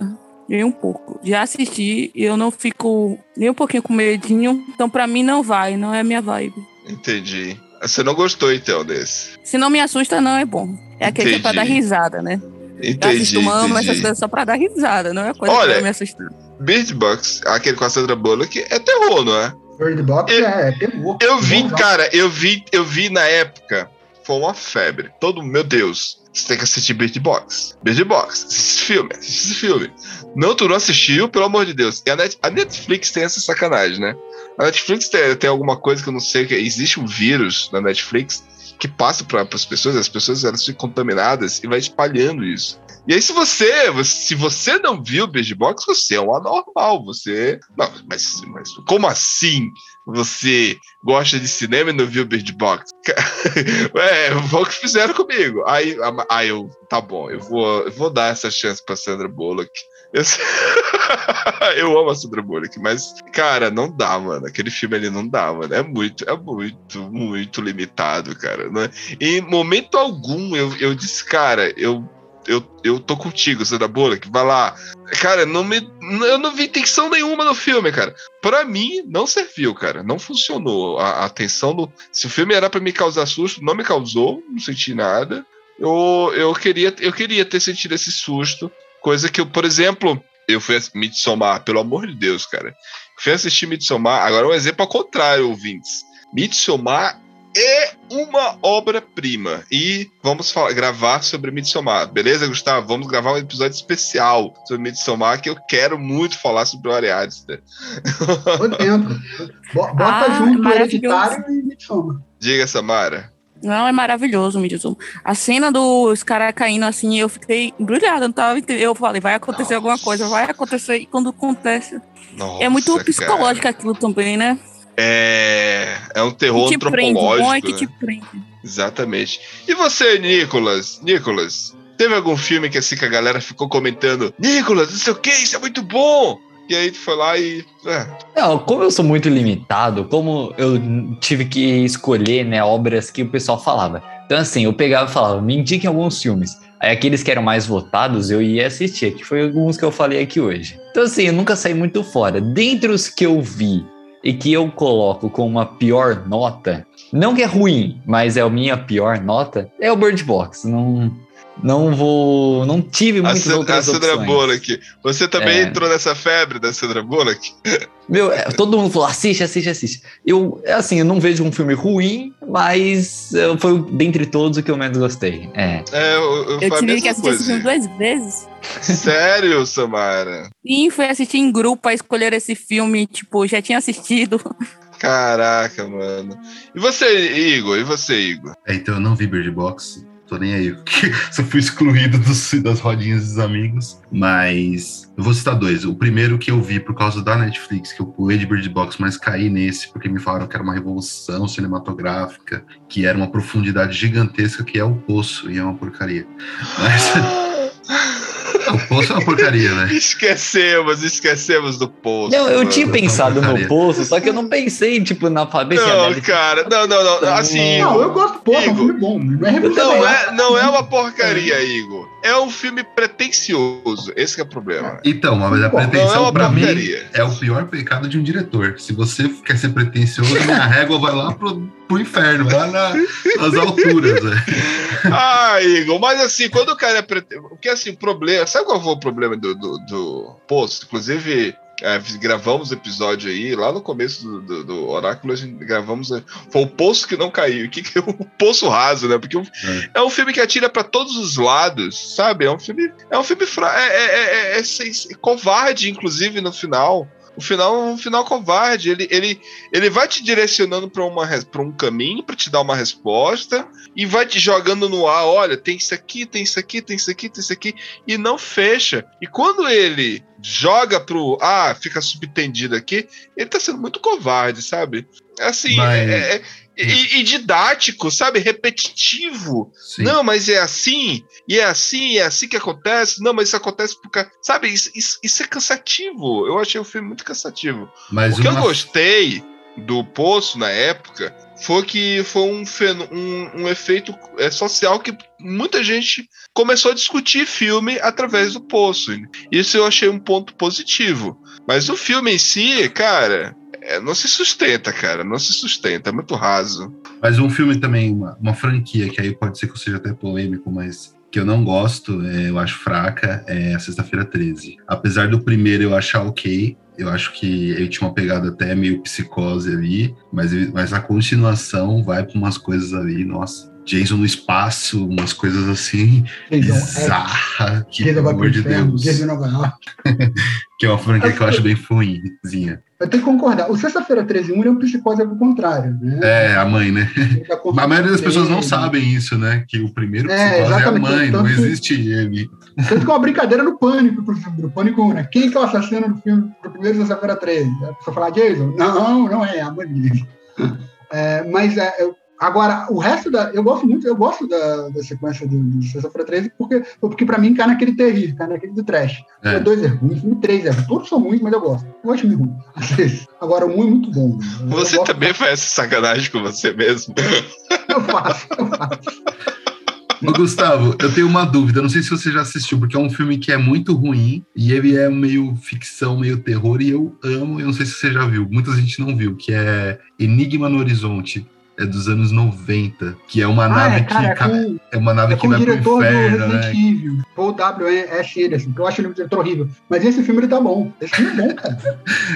Nem um pouco. Já assisti e eu não fico nem um pouquinho com medinho. Então, pra mim, não vai, não é a minha vibe. Entendi. Você não gostou, então, desse? Se não me assusta, não é bom. É aquele que é pra dar risada, né? Eu Entendi. assisto mama, essas coisas só pra dar risada, não é coisa Olha, pra me assustar. Bird Box, aquele com a Sandra Bullock, é terror, não é? Bird Box Eu- é terror. Eu vi, cara, eu vi, eu vi na época, foi uma febre. Todo, meu Deus, você tem que assistir Bird Box. Bird Box, assiste esse filme, assiste esse filme. Não, tu não assistiu, pelo amor de Deus. E a, Net- a Netflix tem essa sacanagem, né? A Netflix tem, tem alguma coisa que eu não sei, que existe um vírus na Netflix que passa para as pessoas, as pessoas elas ficam contaminadas e vai espalhando isso. E aí, se você, se você não viu Bird Box, você é um anormal. Você. Não, mas, mas como assim? Você gosta de cinema e não viu Bird Box? é, o que fizeram comigo. Aí, aí eu, tá bom, eu vou, eu vou dar essa chance pra Sandra Bullock. Eu, eu amo a Sandra Bullock, mas, cara, não dá, mano. Aquele filme ali não dá, mano. É muito, é muito, muito limitado, cara. Não é? Em momento algum eu, eu disse, cara, eu, eu, eu tô contigo, Sandra Bullock, vai lá. Cara, não me, eu não vi tensão nenhuma no filme, cara. Pra mim, não serviu, cara. Não funcionou. A, a tensão. Se o filme era pra me causar susto, não me causou, não senti nada. Eu, eu, queria, eu queria ter sentido esse susto. Coisa que eu, por exemplo, eu fui Midsommar, pelo amor de Deus, cara. Fui assistir Midsommar, agora um exemplo ao contrário, ouvintes. Midsommar é uma obra-prima. E vamos falar, gravar sobre Midsommar. Beleza, Gustavo? Vamos gravar um episódio especial sobre Midsommar, que eu quero muito falar sobre o Ari Aster. Tô dentro. Bo- Bota Ah, junto o hereditário e Midsommar. Diga, Samara. Não, é maravilhoso o Midsommar. A cena dos caras caindo assim, eu fiquei embrulhada, não tava entendendo. Eu falei, vai acontecer alguma coisa, vai acontecer. E quando acontece. Nossa, é muito cara. psicológico aquilo também, né? É, é um terror que te prende. Antropológico. bom é que né? te prende. Exatamente. E você, Nicolas? Nicolas, teve algum filme que assim que a galera ficou comentando, Nicolas, não sei o que, isso é muito bom! E aí tu foi lá e. é, Não, como eu sou muito limitado, como eu tive que escolher, né, obras que o pessoal falava. Então, assim, eu pegava e falava, me indiquem alguns filmes. Aí aqueles que eram mais votados, eu ia assistir, que foi alguns que eu falei aqui hoje. Então, assim, eu nunca saí muito fora. Dentre os que eu vi e que eu coloco com uma pior nota, não que é ruim, mas é a minha pior nota, é o Bird Box. Não, não vou. Não tive a, muitas Sandra- a outras Sandra opções. Bullock. Você também É. entrou nessa febre da Sandra Bullock? Meu, é, todo mundo falou, assiste, assiste, assiste. Eu, é assim, eu não vejo um filme ruim, mas é, foi dentre todos o que eu menos gostei. É. É, eu, eu, Eu a tive que assistir esse filme duas vezes. Sério, Samara? Sim, fui assistir em grupo a escolher esse filme, tipo, já tinha assistido. Caraca, mano. E você, Igor? E você, Igor? É, então eu não vi Bird Box, tô nem aí. Só fui excluído dos- das rodinhas dos amigos. Mas eu vou citar dois. O primeiro que eu vi por causa da Netflix, que eu pulei de Bird Box, mas caí nesse, porque me falaram que era uma revolução cinematográfica, que era uma profundidade gigantesca, que é o Poço, e é uma porcaria. Mas o Poço é uma porcaria, né? esquecemos, esquecemos do poço. Não, eu mano. tinha pensado no poço, só que eu não pensei, tipo, na cabeça Não, cara, não, não, não. Assim, Não, eu gosto, é um Igor. filme bom. Não é Não é, não é uma porcaria, Igor. É um filme pretencioso. Esse que é o problema. Então, mas a é é pretensão uma pra mim é o pior pecado de um diretor. Se você quer ser pretencioso, minha régua vai lá pro, pro inferno, vai lá na- nas alturas. né? Ah, Igor, mas assim, quando o cara é prete... Porque assim, o problema. Sabe qual foi o problema do, do, do Poço? Inclusive, é, gravamos episódio aí, lá no começo do, do, do Oráculo, a gente gravamos. é, Foi o Poço que não caiu. O que, que é o Poço Raso, né? Porque o- é. um filme que atira pra todos os lados, sabe? É um filme. É um filme fra... é, é, é, é, é covarde, inclusive, no final. O final é um final covarde. Ele, ele, ele vai te direcionando para um caminho para te dar uma resposta e vai te jogando no ar. Olha, tem isso aqui, tem isso aqui, tem isso aqui, tem isso aqui e não fecha. E quando ele joga pro ah, fica subtendido aqui, ele tá sendo muito covarde, sabe? Assim, Mas- é- é- e, e didático, sabe? Repetitivo. Sim. Não, mas é assim, e é assim, é assim que acontece. Não, mas isso acontece por causa. Sabe, isso, isso, isso é cansativo. Eu achei o filme muito cansativo. Mas o que eu gostei do Poço na época foi que foi um, feno- um, um efeito é, social que muita gente começou a discutir filme através do Poço. Isso eu achei um ponto positivo. Mas o filme em si, cara, é, não se sustenta, cara. Não se sustenta. É muito raso. Mas um filme também, uma, uma franquia, que aí pode ser que eu seja até polêmico, mas que eu não gosto, é, eu acho fraca, é a Sexta-feira 13. Apesar do primeiro eu achar ok, eu acho que ele tinha uma pegada até meio psicose ali, mas, mas a continuação vai para umas coisas ali, nossa. Jason no espaço, umas coisas assim, Jason, é, bizarra, que Jason pelo amor de inferno, Deus. Jason em Nova York. Que é uma franquia que eu acho bem ruimzinha. Eu tenho que concordar. O Sexta-feira 13 1 é um psicose ao contrário, né? É, a mãe, né? Tá A maioria das pessoas não sabem isso, né? Que o primeiro É, psicose é, a mãe, não tanto que- existe ele. Tanto que é uma brincadeira no Pânico, pro filme, do Pânico 1, né? Quem que é o assassino do filme do primeiro Sexta-feira 13? A pessoa fala Jason? Não, não é, é a mãe dele. É, mas é, eu- agora, o resto da. Eu gosto muito, eu gosto da, da sequência do, do Sexta-feira 13, porque, porque pra mim cai naquele terrível, cai naquele do trash. É. O dois é ruim, o filme três é ruim. Todos são ruins, mas eu gosto. Eu acho filme ruim. às vezes. Agora, o um é muito bom. Eu Você gosto- também faz essa sacanagem com você mesmo. Eu faço, eu faço. Gustavo, eu tenho uma dúvida, não sei se você já assistiu, porque é um filme que é muito ruim e ele é meio ficção, meio terror, e eu amo, eu não sei se você já viu, muita gente não viu, que é Enigma no Horizonte. É dos anos 90, que é uma Ah, nave é, cara, é que ca- com, é uma nave é que vai pro diretor do inferno, Resident né? Evil, Paul W.S. Anderson, que eu acho ele um diretor horrível. Mas esse filme ele tá bom. Esse filme é bom, cara.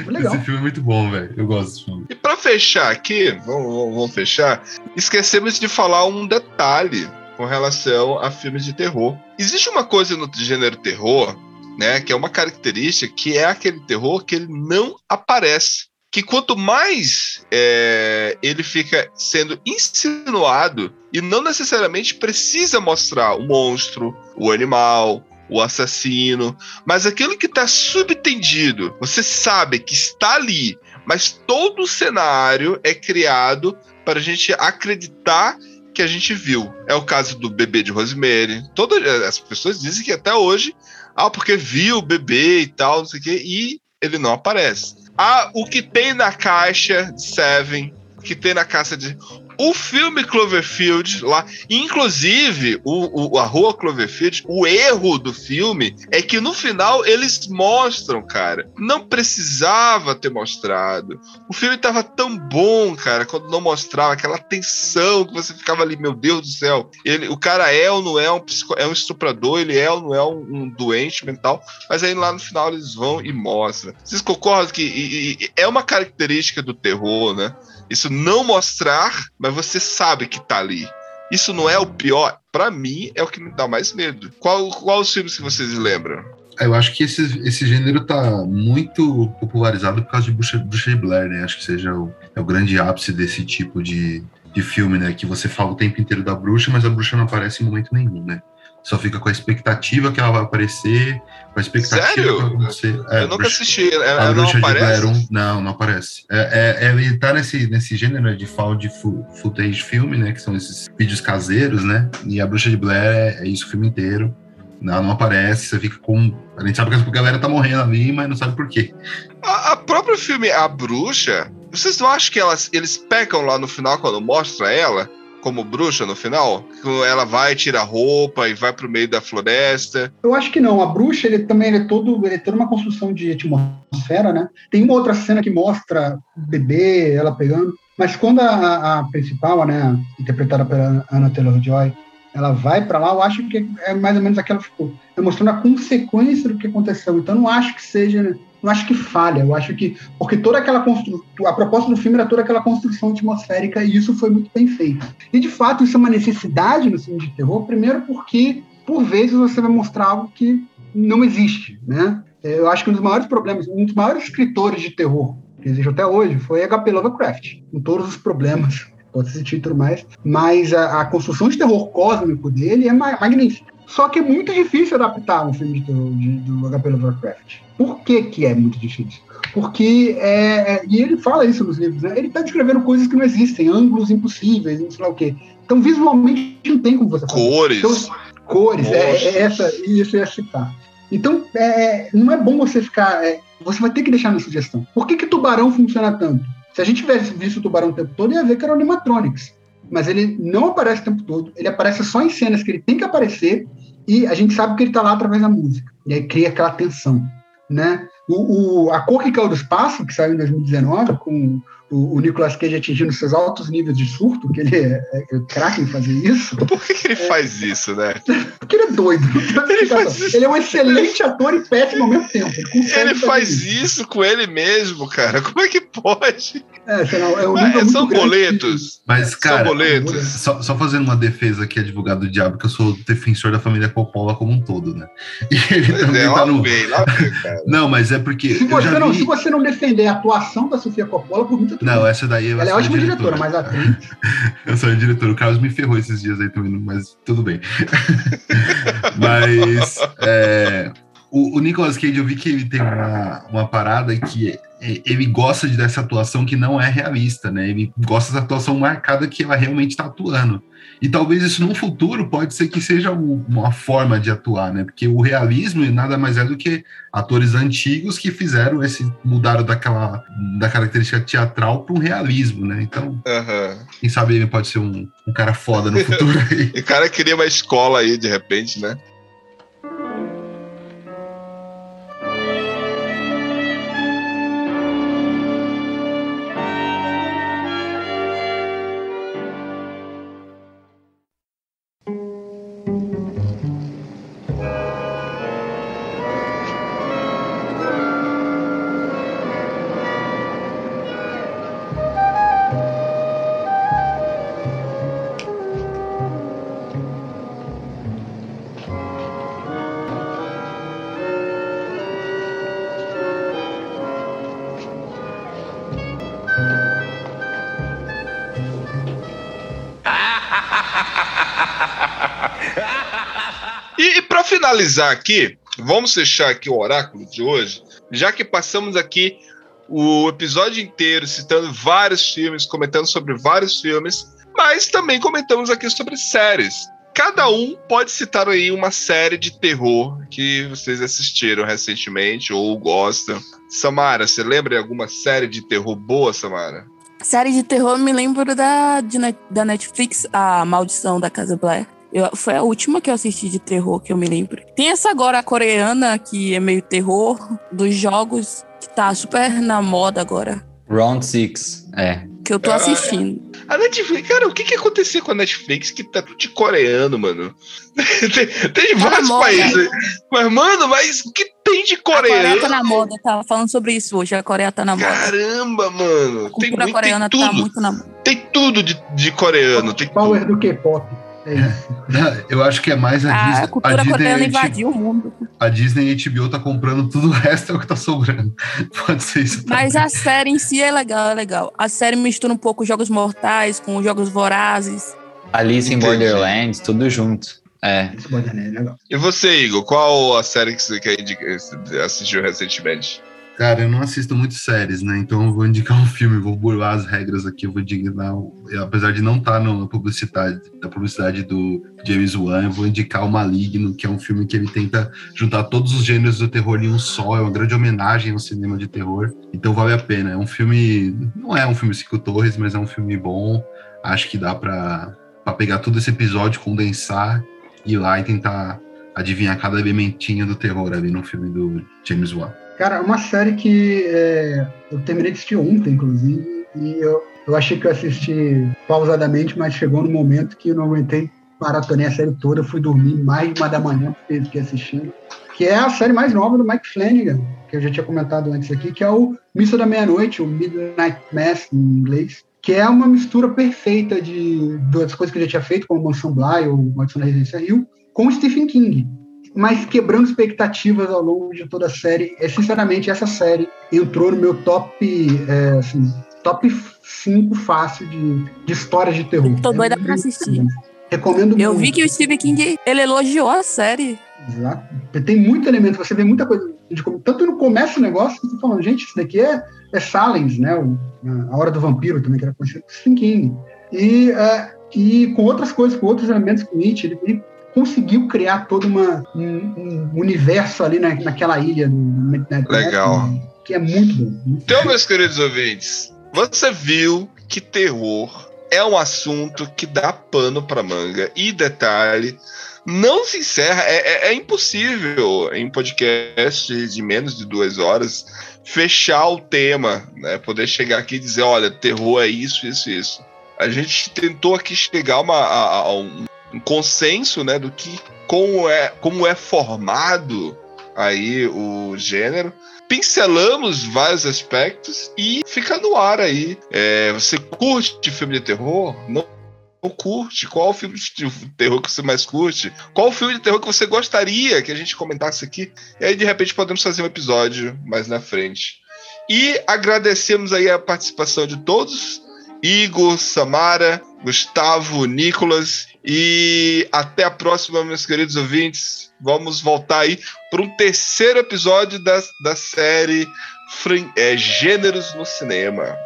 Foi legal. Esse filme é muito bom, velho. Eu gosto desse filme. E pra fechar aqui, vamos, vamos- vamos fechar, esquecemos de falar um detalhe com relação a filmes de terror. Existe uma coisa no gênero terror, né, que é uma característica, que é aquele terror que ele não aparece. Que quanto mais é, ele fica sendo insinuado e não necessariamente precisa mostrar o monstro, o animal, o assassino, mas aquilo que está subtendido, você sabe que está ali, mas todo o cenário é criado para a gente acreditar que a gente viu. É o caso do bebê de Rosemary. Todas as pessoas dizem que até hoje, ah, porque viu o bebê e tal, não sei o quê, e ele não aparece. Ah, o que tem na caixa de Seven, o que tem na caixa de. O filme Cloverfield lá, inclusive o, o- a Rua Cloverfield, o erro do filme é que no final eles mostram, cara. Não precisava ter mostrado. O filme tava tão bom, cara, quando não mostrava aquela tensão que você ficava ali, meu Deus do céu. Ele, o cara é ou não é um, psico- é um estuprador, ele é ou não é um, um doente mental, mas aí lá no final eles vão e mostram. Vocês concordam que e- e- é uma característica do terror, né? Isso não mostrar, mas você sabe que tá ali. Isso não é o pior. Pra mim, é o que me dá mais medo. Qual, qual os filmes que vocês lembram? Eu acho que esse, esse gênero tá muito popularizado por causa de Bruxa, Blair, né? Acho que seja o, é o grande ápice desse tipo de, de filme, né? Que você fala o tempo inteiro da bruxa, mas a bruxa não aparece em momento nenhum, né? Só fica com a expectativa que ela vai aparecer, com a expectativa Sério? que vai acontecer. É, eu nunca Bruxa- assisti. Ela, A ela não Bruxa de aparece? Blair 1, não, não aparece. É, é, é- ele tá nesse, nesse gênero né, de found footage filme, né? Que são esses vídeos caseiros, né? E a Bruxa de Blair é, é isso o filme inteiro. Não, não aparece, você fica com. A gente sabe que a galera tá morrendo ali, mas não sabe por quê. A, a próprio filme A Bruxa, vocês não acham que elas, eles pecam lá no final quando mostra ela como bruxa no final? Ela vai, tira a roupa e vai pro meio da floresta. Eu acho que não. A bruxa, ele também ele é todo, ele é toda uma construção de atmosfera, né? Tem uma outra cena que mostra o bebê, ela pegando. Mas quando a, a- principal, né, interpretada pela Anna Taylor-Joy, ela vai para lá, eu acho que é mais ou menos aquela ficou. É mostrando a consequência do que aconteceu. Então, não acho que seja, não acho que falha. Eu acho que porque toda aquela construção, a proposta do filme era toda aquela construção atmosférica e isso foi muito bem feito. E de fato, isso é uma necessidade no filme de terror. Primeiro, porque por vezes você vai mostrar algo que não existe, né? Eu acho que um dos maiores problemas, um dos maiores escritores de terror que existe até hoje foi H.P. Lovecraft, com todos os problemas, pode ser título mais, mas a, a construção de terror cósmico dele é ma- magnífica. Só que é muito difícil adaptar um filme de terror de, do H.P. Lovecraft. Por que, que é muito difícil? Porque, é, é, e ele fala isso nos livros, né? ele está descrevendo coisas que não existem, ângulos impossíveis, não sei lá o quê. Então, visualmente, não tem como você fazer. Cores. Então, cores, é, é essa, isso eu ia citar. Então, é, não é bom você ficar. é, você vai ter que deixar na sugestão. Por que, que tubarão funciona tanto? Se a gente tivesse visto o tubarão o tempo todo, ia ver que era o animatronics. Mas ele não aparece o tempo todo, ele aparece só em cenas que ele tem que aparecer e a gente sabe que ele está lá através da música. E aí cria aquela tensão, né? O, o- a Cor que Caiu do Espaço, que saiu em 2019, com o, o Nicolas Cage atingindo seus altos níveis de surto, que ele é, é, é craque em fazer isso, Por que, que ele faz isso, né? porque ele é doido. Ele faz isso. Ele é um excelente ator e péssimo ao mesmo tempo. Ele, Ele faz isso. isso com ele mesmo, cara. Como é que pode? É, sei lá, é um muito são boletos. Mas, São cara, boletos. só, só fazendo uma defesa aqui, advogado do diabo, que eu sou defensor da família Coppola como um todo, né? E ele Pois também é, tá no. vem, cara. Não, mas é porque. Se, eu você já não, vi- se você não defender a atuação da Sofia Coppola, por muito Não, essa daí eu Ela é ótima diretora, mas a. Eu sou a diretora. O Carlos me ferrou esses dias aí também, mas tudo bem. mas é, o, o Nicolas Cage, eu vi que ele tem uma, uma parada que é- ele gosta de- dessa atuação que não é realista, né? Ele gosta dessa atuação marcada que ela realmente está atuando. E talvez isso no futuro pode ser que seja um- uma forma de atuar, né? Porque o realismo nada mais é do que atores antigos que fizeram esse mudaram daquela da característica teatral para um realismo, né? Então, Aham. quem sabe ele pode ser um, um cara foda no futuro aí. O cara queria uma escola aí, de repente, né? Finalizar aqui, vamos fechar aqui o oráculo de hoje, já que passamos aqui o episódio inteiro citando vários filmes, comentando sobre vários filmes, mas também comentamos aqui sobre séries. Cada um pode citar aí uma série de terror que vocês assistiram recentemente ou gostam. Samara, você lembra de alguma série de terror boa, Samara? Série de terror, me lembro da, de, da Netflix, A Maldição da Casa Blair. Eu, foi a última que eu assisti de terror que eu me lembro. Tem essa agora, a coreana, que é meio terror, dos jogos, que tá super na moda agora. Round Six, é. Que eu tô assistindo. A Netflix, cara, o que que aconteceu com a Netflix que tá tudo de coreano, mano? tem, tem de Tá vários moda. países. Mas, mano, mas o que tem de A Coreia coreano? tá na moda, tá falando sobre isso hoje. A Coreia tá na moda. Caramba, mano. A Tem, cultura muito, coreana tem tá tudo. muito na moda. Tem tudo de, de coreano. Tem tudo. Power do K-pop. É isso. Eu acho que é mais a Disney. A cultura a coreana Disney, invadiu o mundo. a Disney e a HBO tá comprando tudo o resto é o que tá sobrando. Pode ser isso. Mas a série em si é legal, é legal. A série mistura um pouco jogos mortais com jogos vorazes. Alice in Entendi. Borderlands, tudo junto. É. É legal. E você, Igor, qual a série que você assistiu recentemente? Cara, eu não assisto muito séries, né? Então eu vou indicar um filme, vou burlar as regras aqui, eu vou indicar, apesar de não estar na publicidade, da publicidade do James Wan, eu vou indicar o Maligno, que é um filme que ele tenta juntar todos os gêneros do terror em um só, é uma grande homenagem ao cinema de terror, então vale a pena. É um filme, não é um filme Cinco Torres, mas é um filme bom, acho que dá pra pegar todo esse episódio, condensar, ir lá e tentar adivinhar cada elementinho do terror ali no filme do James Wan. Cara, uma série que é, eu terminei de assistir ontem, inclusive, e eu, eu achei que eu assisti pausadamente, mas chegou no momento que eu não aguentei maratonei a série toda, fui dormir mais de uma da manhã porque fiquei assistindo. Que é a série mais nova do Mike Flanagan, que eu já tinha comentado antes aqui, que é o Missa da Meia-Noite, o Midnight Mass em inglês, que é uma mistura perfeita de das coisas que eu já tinha feito, como Mansão Bly ou Maldição da Residência Rio, com Stephen King mas quebrando expectativas ao longo de toda a série. É, sinceramente, essa série entrou no meu top, é, assim, top 5 fácil de, de histórias de terror. Tô É doida pra assistir. bom. Recomendo Eu muito. vi que o Stephen King, ele elogiou a série. Exato. Tem muito elemento, você vê muita coisa. de tanto no começo do negócio, você tá falando, gente, isso daqui é, é Silence, né? O- a Hora do Vampiro também, que era conhecido por Stephen King. E, é, e com outras coisas, com outros elementos com It, ele, ele conseguiu criar todo uma, um, um universo ali na, naquela ilha. Mass, Legal. Que é muito bom. muito Então, meus queridos ouvintes, você viu que terror é um assunto que dá pano pra manga. E detalhe, não se encerra, é, é- é impossível em podcast de menos de duas horas fechar o tema, né? Poder chegar aqui e dizer, olha, terror é isso, isso, isso. A gente tentou aqui chegar uma- a- a um, um consenso, né, do que como é, como é formado aí o gênero pincelamos vários aspectos e fica no ar aí. É, você curte filme de terror? Não, curte? Qual o filme de terror que você mais curte? Qual o filme de terror que você gostaria que a gente comentasse aqui? E aí, de repente, podemos fazer um episódio mais na frente. E agradecemos aí a participação de todos. Igor, Samara, Gustavo, Nicolas e até a próxima, meus queridos ouvintes. Vamos voltar aí para um terceiro episódio da, da série é, Gêneros no Cinema.